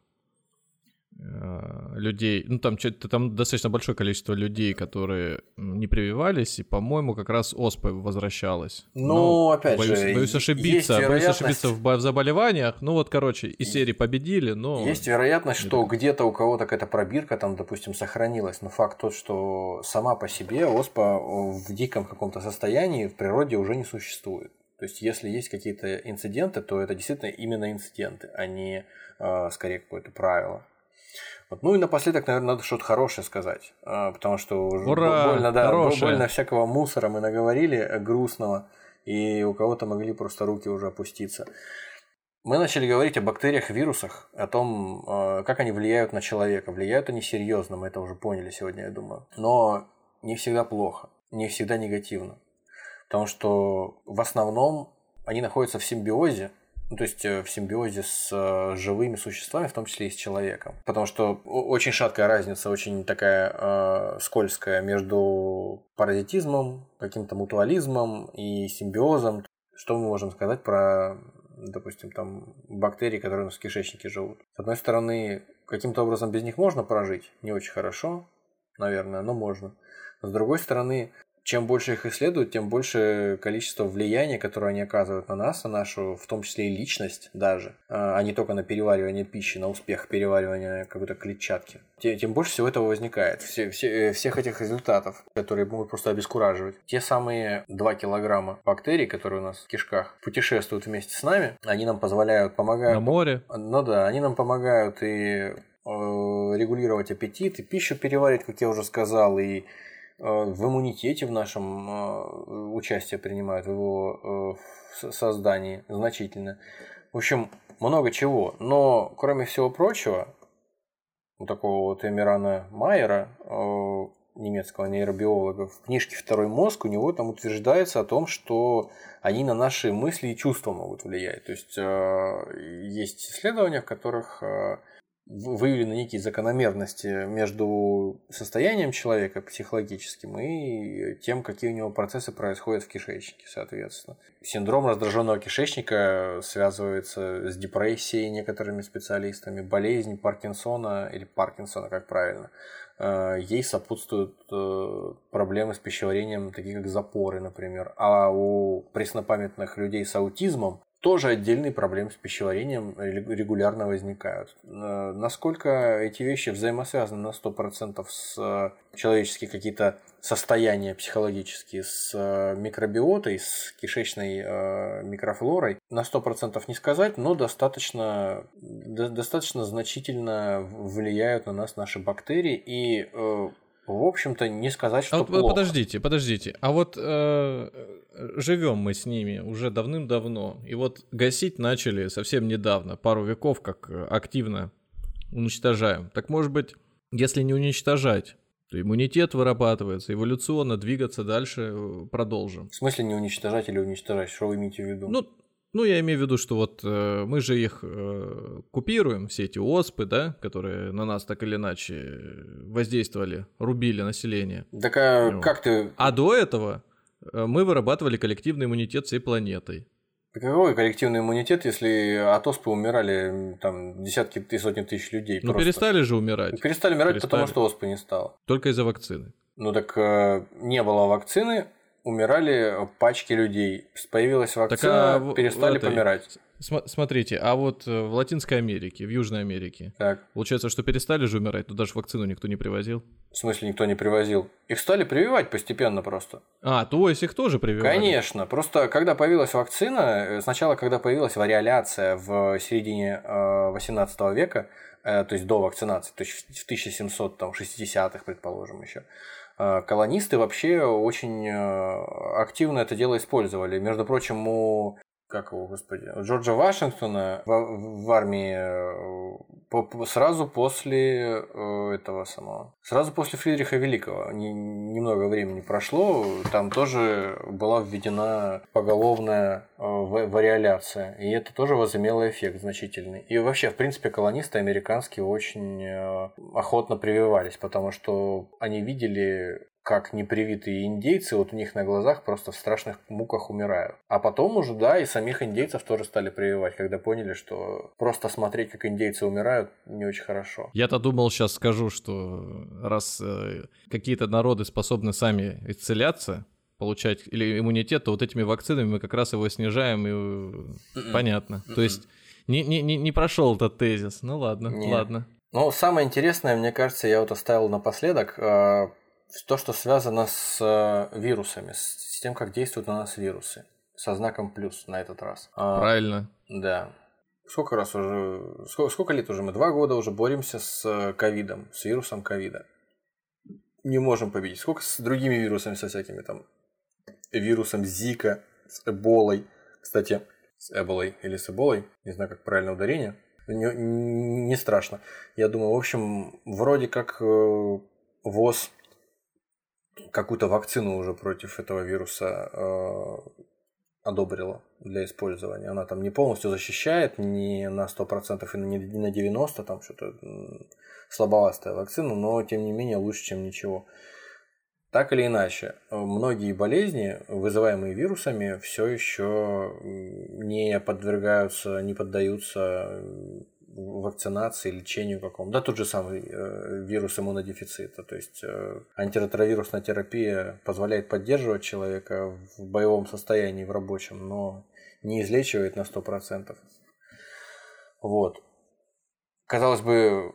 э, людей, ну там, там достаточно большое количество людей, которые не прививались, и, по-моему, как раз оспа возвращалась. Ну, Но, опять боюсь, же, боюсь ошибиться, боюсь ошибиться в, в заболеваниях. Ну вот, короче, из серии победили, но... Есть вероятность, что где-то у кого-то какая-то пробирка там, допустим, сохранилась, но факт тот, что сама по себе оспа в диком каком-то состоянии в природе уже не существует. То есть, если есть какие-то инциденты, то это действительно именно инциденты, а не э, скорее какое-то правило. Вот. Ну и напоследок, наверное, надо что-то хорошее сказать, э, потому что Ура, больно, да, хорошее. больно всякого мусора мы наговорили э, грустного, и у кого-то могли просто руки уже опуститься. Мы начали говорить о бактериях, вирусах, о том, э, как они влияют на человека. Влияют они серьезно, мы это уже поняли сегодня, я думаю. Но не всегда плохо, не всегда негативно. Потому что в основном они находятся в симбиозе, ну, то есть э, в симбиозе с э, живыми существами, в том числе и с человеком. Потому что очень шаткая разница, очень такая э, скользкая между паразитизмом, каким-то мутуализмом и симбиозом. Что мы можем сказать про, допустим, там бактерии, которые у нас в кишечнике живут? С одной стороны, каким-то образом без них можно прожить, не очень хорошо, наверное, но можно. С другой стороны, чем больше их исследуют, тем больше количество влияния, которое они оказывают на нас, на нашу, в том числе и личность даже, а, а не только на переваривание пищи, на успех переваривания какой-то клетчатки. Тем больше всего этого возникает, все, все, э, всех этих результатов, которые могут просто обескураживать. Те самые 2 килограмма бактерий, которые у нас в кишках путешествуют вместе с нами, они нам позволяют, помогают... На море? Ну да, они нам помогают и э, регулировать аппетит, и пищу переварить, как я уже сказал, и в иммунитете в нашем э, участие принимают в его э, создании значительно. В общем, много чего. Но, кроме всего прочего, у такого вот Эмирана Майера, немецкого нейробиолога, в книжке «Второй мозг» у него там утверждается о том, что они на наши мысли и чувства могут влиять. То есть, есть исследования, в которых выявлены некие закономерности между состоянием человека психологическим и тем, какие у него процессы происходят в кишечнике, соответственно. Синдром раздраженного кишечника связывается с депрессией некоторыми специалистами, болезнь Паркинсона или Паркинсона, как правильно. Э, ей сопутствуют э, проблемы с пищеварением, такие как запоры, например. А у преснопамятных людей с аутизмом тоже отдельные проблемы с пищеварением регулярно возникают. Э, насколько эти вещи взаимосвязаны на 100% с э, человеческие какие-то состояния психологические, с э, микробиотой, с кишечной микрофлорой, на 100% не сказать, но достаточно, достаточно значительно влияют на нас наши бактерии и в общем-то, не сказать, что а вот, плохо. Подождите, подождите. А вот э, живем мы с ними уже давным-давно. И вот гасить начали совсем недавно, пару веков, как активно уничтожаем. Так может быть, если не уничтожать, то иммунитет вырабатывается, эволюционно двигаться дальше э, продолжим. В смысле не уничтожать или уничтожать? Что вы имеете в виду? Ну, ну, я имею в виду, что вот э, мы же их э, купируем, все эти оспы, да, которые на нас так или иначе воздействовали, рубили население. Так а ну. как ты... А до этого э, мы вырабатывали коллективный иммунитет всей планетой. Какой коллективный иммунитет, если от оспы умирали там десятки и сотни тысяч людей? Ну, перестали же умирать. Перестали умирать, перестали. потому что оспы не стало. Только из-за вакцины. Ну так э, не было вакцины, умирали пачки людей. Появилась вакцина, так, а, перестали этой, помирать. Смотрите, а вот э, в Латинской Америке, в Южной Америке, так. получается, что перестали же умирать, туда же вакцину никто не привозил. В смысле никто не привозил? Их стали прививать постепенно просто. А, то есть их тоже прививали? Конечно. Просто когда появилась вакцина, э, сначала, когда появилась вариоляция в середине 18 э, века, то есть до вакцинации, то есть в 1760-х, предположим, еще, колонисты вообще очень э, активно это дело использовали. Между прочим, у как его, господи, Джорджа Вашингтона в, в армии э, сразу после этого самого, сразу после Фридриха Великого, не, немного времени прошло, там тоже была введена поголовная вариоляция, и это тоже возымело эффект значительный. И вообще, в принципе, колонисты американские очень охотно прививались, потому что они видели как непривитые индейцы, вот у них на глазах просто в страшных муках умирают. А потом уже, да, и самих индейцев тоже стали прививать, когда поняли, что просто смотреть, как индейцы умирают, не очень хорошо. Я-то думал, сейчас скажу, что раз э, какие-то народы способны сами исцеляться, получать или иммунитет, то вот этими вакцинами мы как раз его снижаем, и Mm-mm. понятно. Mm-mm. То есть не, не, не, не прошел этот тезис. Ну ладно, Нет. ладно. Ну, самое интересное, мне кажется, я вот оставил напоследок, э, то, что связано с э, вирусами, с тем, как действуют на нас вирусы. Со знаком плюс на этот раз. А, Правильно. Да. Сколько раз уже, сколько, сколько лет уже мы? Два года уже боремся с э, ковидом, с вирусом ковида. Не можем победить. Сколько с другими вирусами, со всякими там вирусом Зика, с Эболой. Кстати, с Эболой или с Эболой, не знаю, как правильно ударение, не, не страшно. Я думаю, в общем, вроде как э, ВОЗ какую-то вакцину уже против этого вируса э, одобрила для использования. Она там не полностью защищает, не на 100% и не на 90%, там что-то слабоватая вакцина, но тем не менее лучше, чем ничего. Так или иначе, многие болезни, вызываемые вирусами, все еще не подвергаются, не поддаются вакцинации, лечению какому. Да, тот же самый э, вирус иммунодефицита. То есть э, антиретровирусная терапия позволяет поддерживать человека в боевом состоянии, в рабочем, но не излечивает на 100%. Вот. Казалось бы,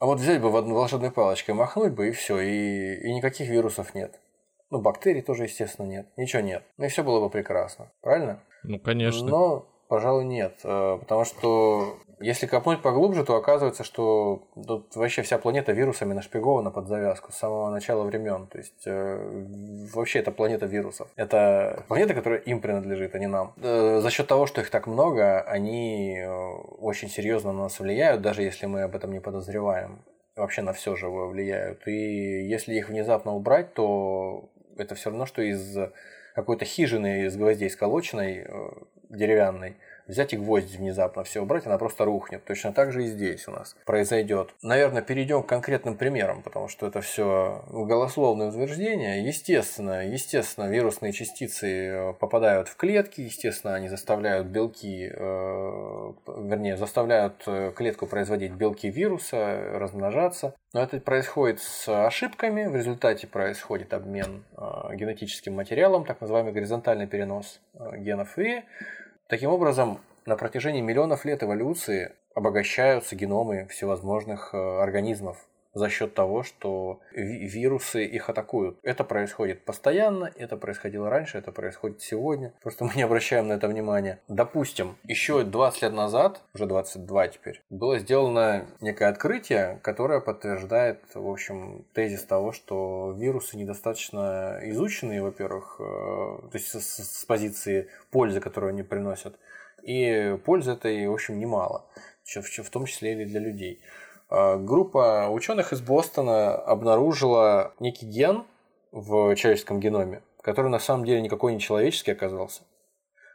а вот взять бы в одну волшебной палочкой, махнуть бы и все, и, и никаких вирусов нет. Ну, бактерий тоже, естественно, нет. Ничего нет. Ну и все было бы прекрасно. Правильно? Ну, конечно. Но, пожалуй, нет. Э, потому что если копнуть поглубже, то оказывается, что тут вообще вся планета вирусами нашпигована под завязку с самого начала времен. То есть э, вообще это планета вирусов. Это планета, которая им принадлежит, а не нам. Э, за счет того, что их так много, они э, очень серьезно на нас влияют, даже если мы об этом не подозреваем. Вообще на все живое влияют. И если их внезапно убрать, то это все равно, что из какой-то хижины из гвоздей сколоченной, э, деревянной, взять и гвоздь внезапно все убрать, она просто рухнет. Точно так же и здесь у нас произойдет. Наверное, перейдем к конкретным примерам, потому что это все голословные утверждения. Естественно, естественно, вирусные частицы э, попадают в клетки, естественно, они заставляют белки, э, вернее, заставляют э, клетку производить белки вируса, размножаться. Но это происходит с ошибками, в результате происходит обмен э, генетическим материалом, так называемый горизонтальный перенос э, генов, и Таким образом, на протяжении миллионов лет эволюции обогащаются геномы всевозможных э, организмов за счет того, что вирусы их атакуют. Это происходит постоянно, это происходило раньше, это происходит сегодня. Просто мы не обращаем на это внимания. Допустим, еще 20 лет назад, уже 22 теперь, было сделано некое открытие, которое подтверждает, в общем, тезис того, что вирусы недостаточно изучены, во-первых, э, то есть с, с позиции пользы, которую они приносят, и пользы этой, в общем, немало, в том числе и для людей. А, группа ученых из Бостона обнаружила некий ген в человеческом геноме, который на самом деле никакой не человеческий оказался,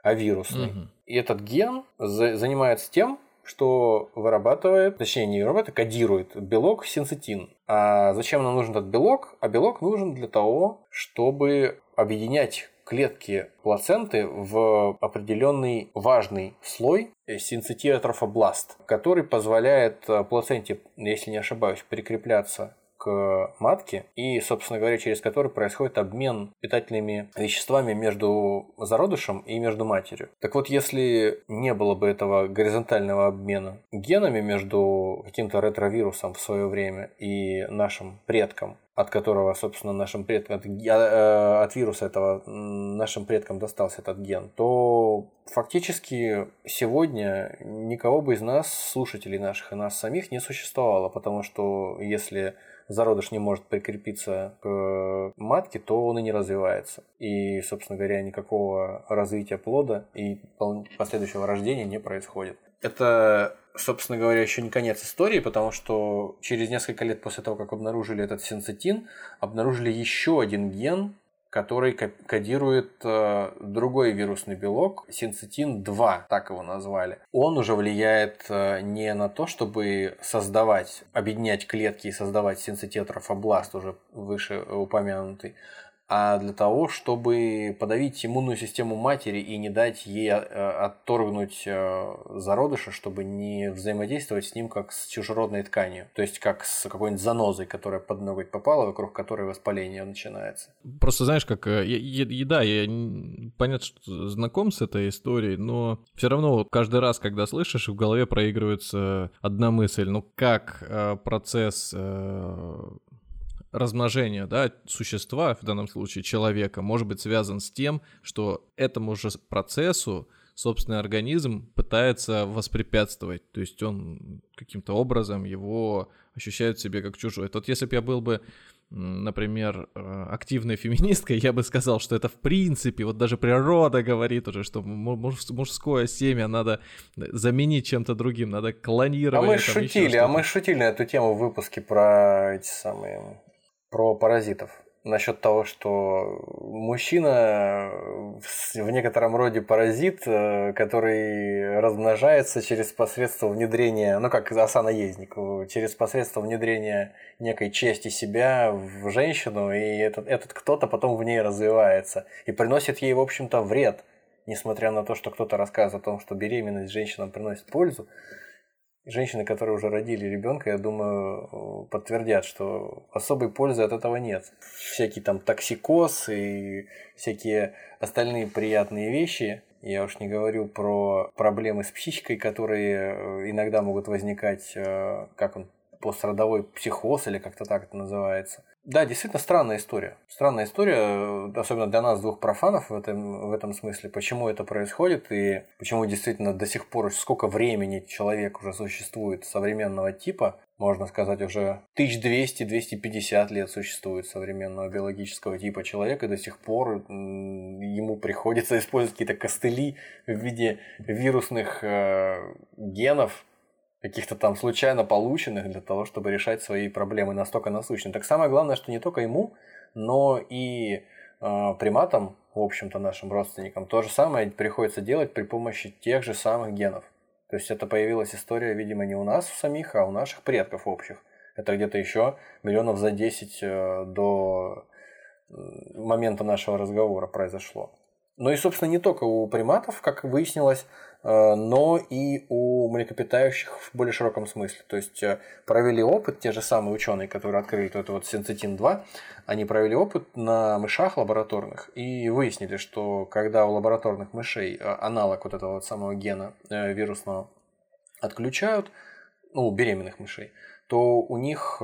а вирусный. Угу. И этот ген занимается тем, что вырабатывает, точнее не вырабатывает, а кодирует белок синцетин. А зачем нам нужен этот белок? А белок нужен для того, чтобы объединять клетки плаценты в определенный важный слой синцитиотрофобласт, который позволяет э, плаценте, если не ошибаюсь, прикрепляться к матке и, собственно говоря, через который происходит обмен питательными веществами между зародышем и между матерью. Так вот, если не было бы этого горизонтального обмена генами между каким-то ретровирусом в свое время и нашим предком, от которого, собственно, нашим предкам, от, э, от вируса этого нашим предкам достался этот ген, то фактически сегодня никого бы из нас, слушателей наших и нас самих, не существовало, потому что если зародыш не может прикрепиться к матке, то он и не развивается. И, собственно говоря, никакого развития плода и последующего рождения не происходит. Это собственно говоря, еще не конец истории, потому что через несколько лет после того, как обнаружили этот синцетин, обнаружили еще один ген, который кодирует э, другой вирусный белок, синцитин-2, так его назвали. Он уже влияет э, не на то, чтобы создавать, объединять клетки и создавать синцитетрофобласт, уже выше упомянутый, а для того, чтобы подавить иммунную систему матери и не дать ей э, отторгнуть э, зародыша, чтобы не взаимодействовать с ним как с чужеродной тканью, то есть как с какой-нибудь занозой, которая под ноготь попала, вокруг которой воспаление начинается. Просто знаешь, как э, еда, я понятно, что знаком с этой историей, но все равно каждый раз, когда слышишь, в голове проигрывается одна мысль, ну как процесс размножения да, существа, в данном случае человека, может быть связан с тем, что этому же процессу собственный организм пытается воспрепятствовать. То есть он каким-то образом его ощущает в себе как чужой. Тот, если бы я был бы, например, э, активной феминисткой, я бы сказал, что это в принципе, вот даже природа говорит уже, что мужское семя надо заменить чем-то другим, надо клонировать. А мы шутили, а мы шутили на эту тему в выпуске про эти самые про паразитов. Насчет того, что мужчина в некотором роде паразит, э, который размножается через посредство внедрения, ну как оса-наездник, через посредство внедрения некой части себя в женщину, и этот, этот кто-то потом в ней развивается и приносит ей, в общем-то, вред. Несмотря на то, что кто-то рассказывает о том, что беременность женщинам приносит пользу, женщины, которые уже родили ребенка, я думаю, подтвердят, что особой пользы от этого нет. Всякий там токсикоз и всякие остальные приятные вещи. Я уж не говорю про проблемы с психикой, которые э, иногда могут возникать, э, как он, пострадовой психоз или как-то так это называется. Да, действительно странная история. Странная история, э, особенно для нас, двух профанов в этом, в этом смысле, почему это происходит и почему действительно до сих пор сколько времени человек уже существует современного типа, можно сказать, уже 1200-250 лет существует современного биологического типа человека, и до сих пор ему приходится использовать какие-то костыли в виде вирусных э, генов, каких-то там случайно полученных для того, чтобы решать свои проблемы настолько насущные. Так самое главное, что не только ему, но и э, приматам, в общем-то, нашим родственникам, то же самое приходится делать при помощи тех же самых генов. То есть это появилась история, видимо, не у нас самих, а у наших предков общих. Это где-то еще миллионов за 10 э, до момента нашего разговора произошло. Но и, собственно, не только у приматов, как выяснилось, но и у млекопитающих в более широком смысле. То есть э, провели опыт, те же самые ученые, которые открыли это вот синцетин-2, они провели опыт на мышах лабораторных и выяснили, что когда у лабораторных мышей э, аналог вот этого вот самого гена вирусного отключают, ну, у беременных мышей, то у них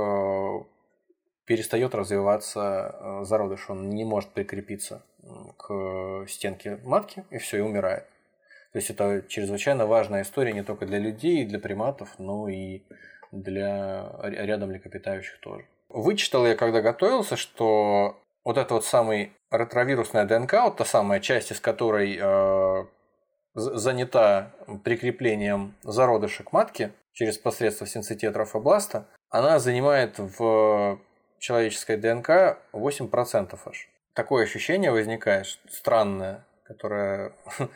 перестает развиваться зародыш, он не может прикрепиться к стенке матки, и все, и умирает. То есть это чрезвычайно важная история не только для людей для приматов, но и для ряда млекопитающих тоже. Вычитал я, когда готовился, что вот эта вот самый ретровирусная ДНК, вот та самая часть, из которой э, занята прикреплением зародыша к матке через посредство синцитетрофобласта, она занимает в человеческой ДНК 8% аж. Такое ощущение возникает странное, которое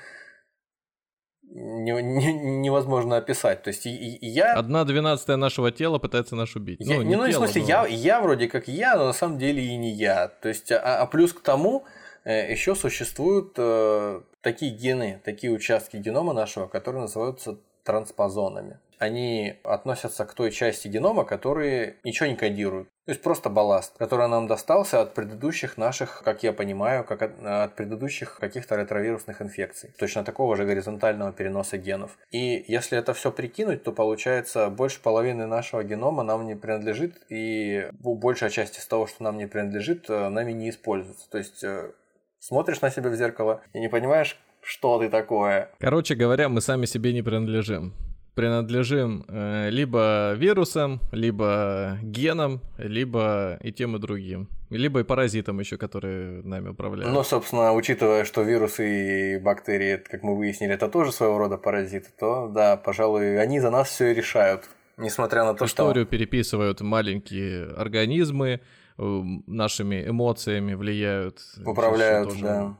не, не, невозможно описать. То есть и, и я... Одна двенадцатая нашего тела пытается нас убить. Я, ну, не, ну, тело, в смысле, но... я, я вроде как я, но на самом деле и не я. То есть, а, а плюс к тому, э, еще существуют э, такие гены, такие участки генома нашего, которые называются транспозонами они относятся к той части генома, которые ничего не кодируют. То есть просто балласт, который нам достался от предыдущих наших, как я понимаю, как от, от предыдущих каких-то ретровирусных инфекций. Точно такого же горизонтального переноса генов. И если это все прикинуть, то получается больше половины нашего генома нам не принадлежит, и большая часть из того, что нам не принадлежит, э, нами не используется. То есть э, смотришь на себя в зеркало и не понимаешь, что ты такое. Короче говоря, мы сами себе не принадлежим принадлежим э, либо вирусам, либо генам, либо и тем, и другим. Либо и паразитам еще, которые нами управляют. Ну, собственно, учитывая, что вирусы и бактерии, как мы выяснили, это тоже своего рода паразиты, то да, пожалуй, они за нас все и решают. Несмотря на то, Историю что... переписывают маленькие организмы, нашими эмоциями влияют. Управляют, да.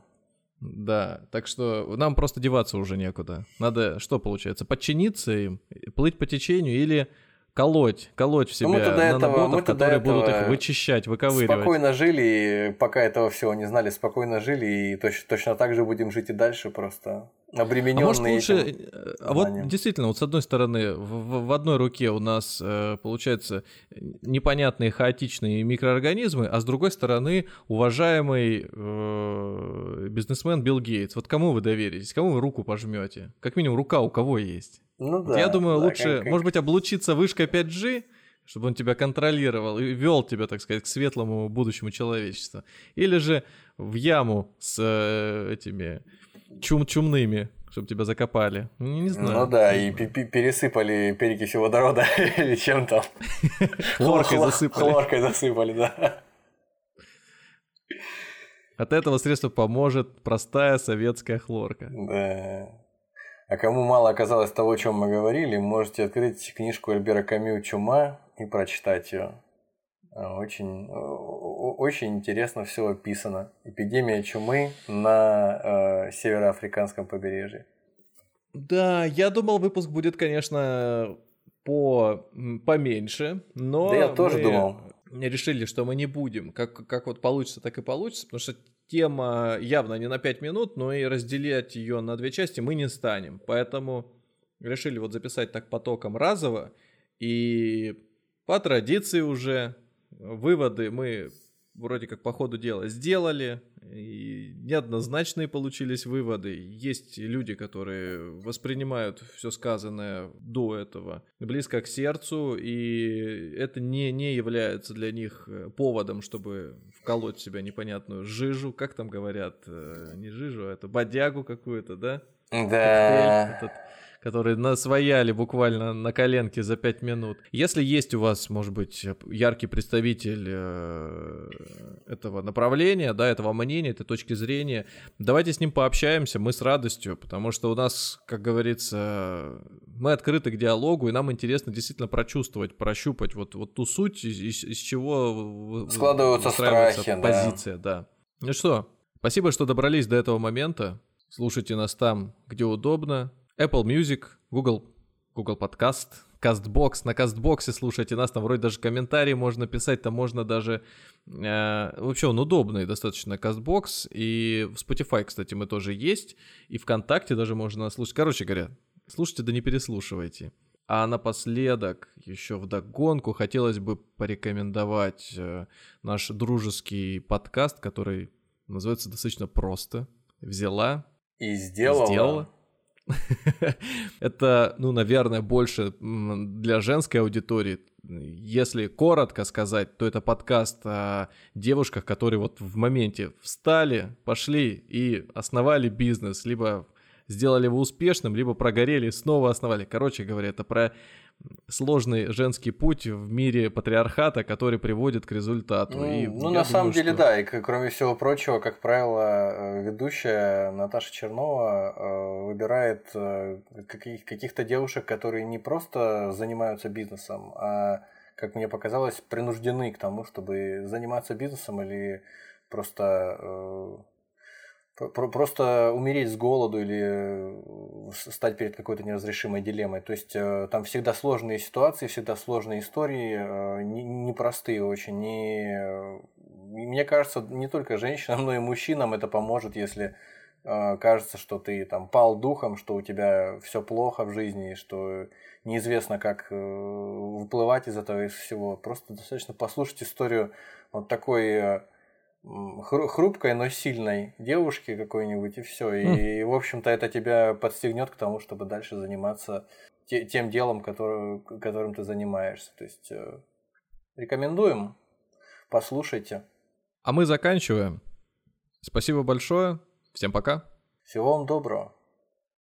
Да, так что нам просто деваться уже некуда. Надо, что получается, подчиниться им, плыть по течению или колоть, колоть в ну, себя ну, наноботов, которые будут их вычищать, выковыривать. Спокойно жили, пока этого всего не знали, спокойно жили, и точно, точно так же будем жить и дальше просто. Обремененные. А может лучше, э, а вот действительно, вот с одной стороны, в, в одной руке у нас э, получается непонятные хаотичные микроорганизмы, а с другой стороны уважаемый э, бизнесмен Билл Гейтс. Вот кому вы доверитесь, кому вы руку пожмете? Как минимум рука у кого есть? Ну да. Я думаю, да, лучше, как, может быть, облучиться вышкой 5G, чтобы он тебя контролировал и вел тебя, так сказать, к светлому будущему человечеству. Или же в яму с э, этими чум-чумными, чтобы тебя закопали. Не, не знаю. Ну да, и пересыпали перекисью водорода или чем там. Хлоркой засыпали. Хлоркой засыпали, да. От этого средства поможет простая советская хлорка. Да. А кому мало оказалось того, о чем мы говорили, можете открыть книжку Альбера Камю «Чума» и прочитать ее. Очень, очень интересно все описано. Эпидемия чумы на э, североафриканском побережье. Да, я думал, выпуск будет, конечно, по поменьше, но да я тоже думал. решили, что мы не будем. Как, как вот получится, так и получится, потому что тема явно не на 5 минут, но и разделять ее на две части мы не станем. Поэтому решили вот записать так потоком разово. И по традиции уже выводы мы вроде как по ходу дела сделали, и неоднозначные получились выводы. Есть люди, которые воспринимают все сказанное до этого близко к сердцу, и это не, не является для них э, поводом, чтобы вколоть в себя непонятную жижу, как там говорят, э, не жижу, а это бодягу какую-то, да? Да. Коктейль, этот которые насвояли буквально на коленке за 5 минут. Если есть у вас, может быть, яркий представитель э, этого направления, да, этого мнения, этой точки зрения, давайте с ним пообщаемся, мы с радостью, потому что у нас, как говорится, мы открыты к диалогу, и нам интересно действительно прочувствовать, прощупать вот, вот ту суть, из, из чего складываются страхи, позиция, да. да. Ну что, спасибо, что добрались до этого момента. Слушайте нас там, где удобно. Apple Music, Google, Google Podcast, CastBox. На CastBox слушайте нас, там вроде даже комментарии можно писать, там можно даже... Э, вообще он удобный достаточно, CastBox. И в Spotify, кстати, мы тоже есть. И ВКонтакте даже можно слушать. Короче говоря, слушайте да не переслушивайте. А напоследок, еще в догонку, хотелось бы порекомендовать э, наш дружеский подкаст, который называется достаточно просто. Взяла. И сделала. Сделала Это, ну, наверное, больше для женской аудитории. Если коротко сказать, то это подкаст о девушках, которые вот в моменте встали, пошли и основали бизнес, либо сделали его успешным, либо прогорели, снова основали. Короче говоря, это про сложный женский путь в мире патриархата, который приводит к результату. Ну, и ну на самом деле, что... да, и кроме всего прочего, как правило, э, ведущая Наташа Чернова э, выбирает э, каких-то девушек, которые не просто занимаются бизнесом, а, как мне показалось, принуждены к тому, чтобы заниматься бизнесом или просто просто умереть с голоду или э, стать перед какой-то неразрешимой дилеммой. То есть э, там всегда сложные ситуации, всегда сложные истории, э, непростые очень. Не... Мне кажется, не только женщинам, но и мужчинам это поможет, если кажется, что ты там пал духом, что у тебя все плохо в жизни, что неизвестно, как выплывать из этого из всего. Просто достаточно послушать историю вот такой хрупкой, но сильной девушки какой-нибудь, и все. И, в общем-то, это тебя подстегнет к тому, чтобы дальше заниматься те, тем делом, который, которым ты занимаешься. То есть э, рекомендуем, послушайте. А мы заканчиваем. Спасибо большое. Всем пока. Всего вам доброго.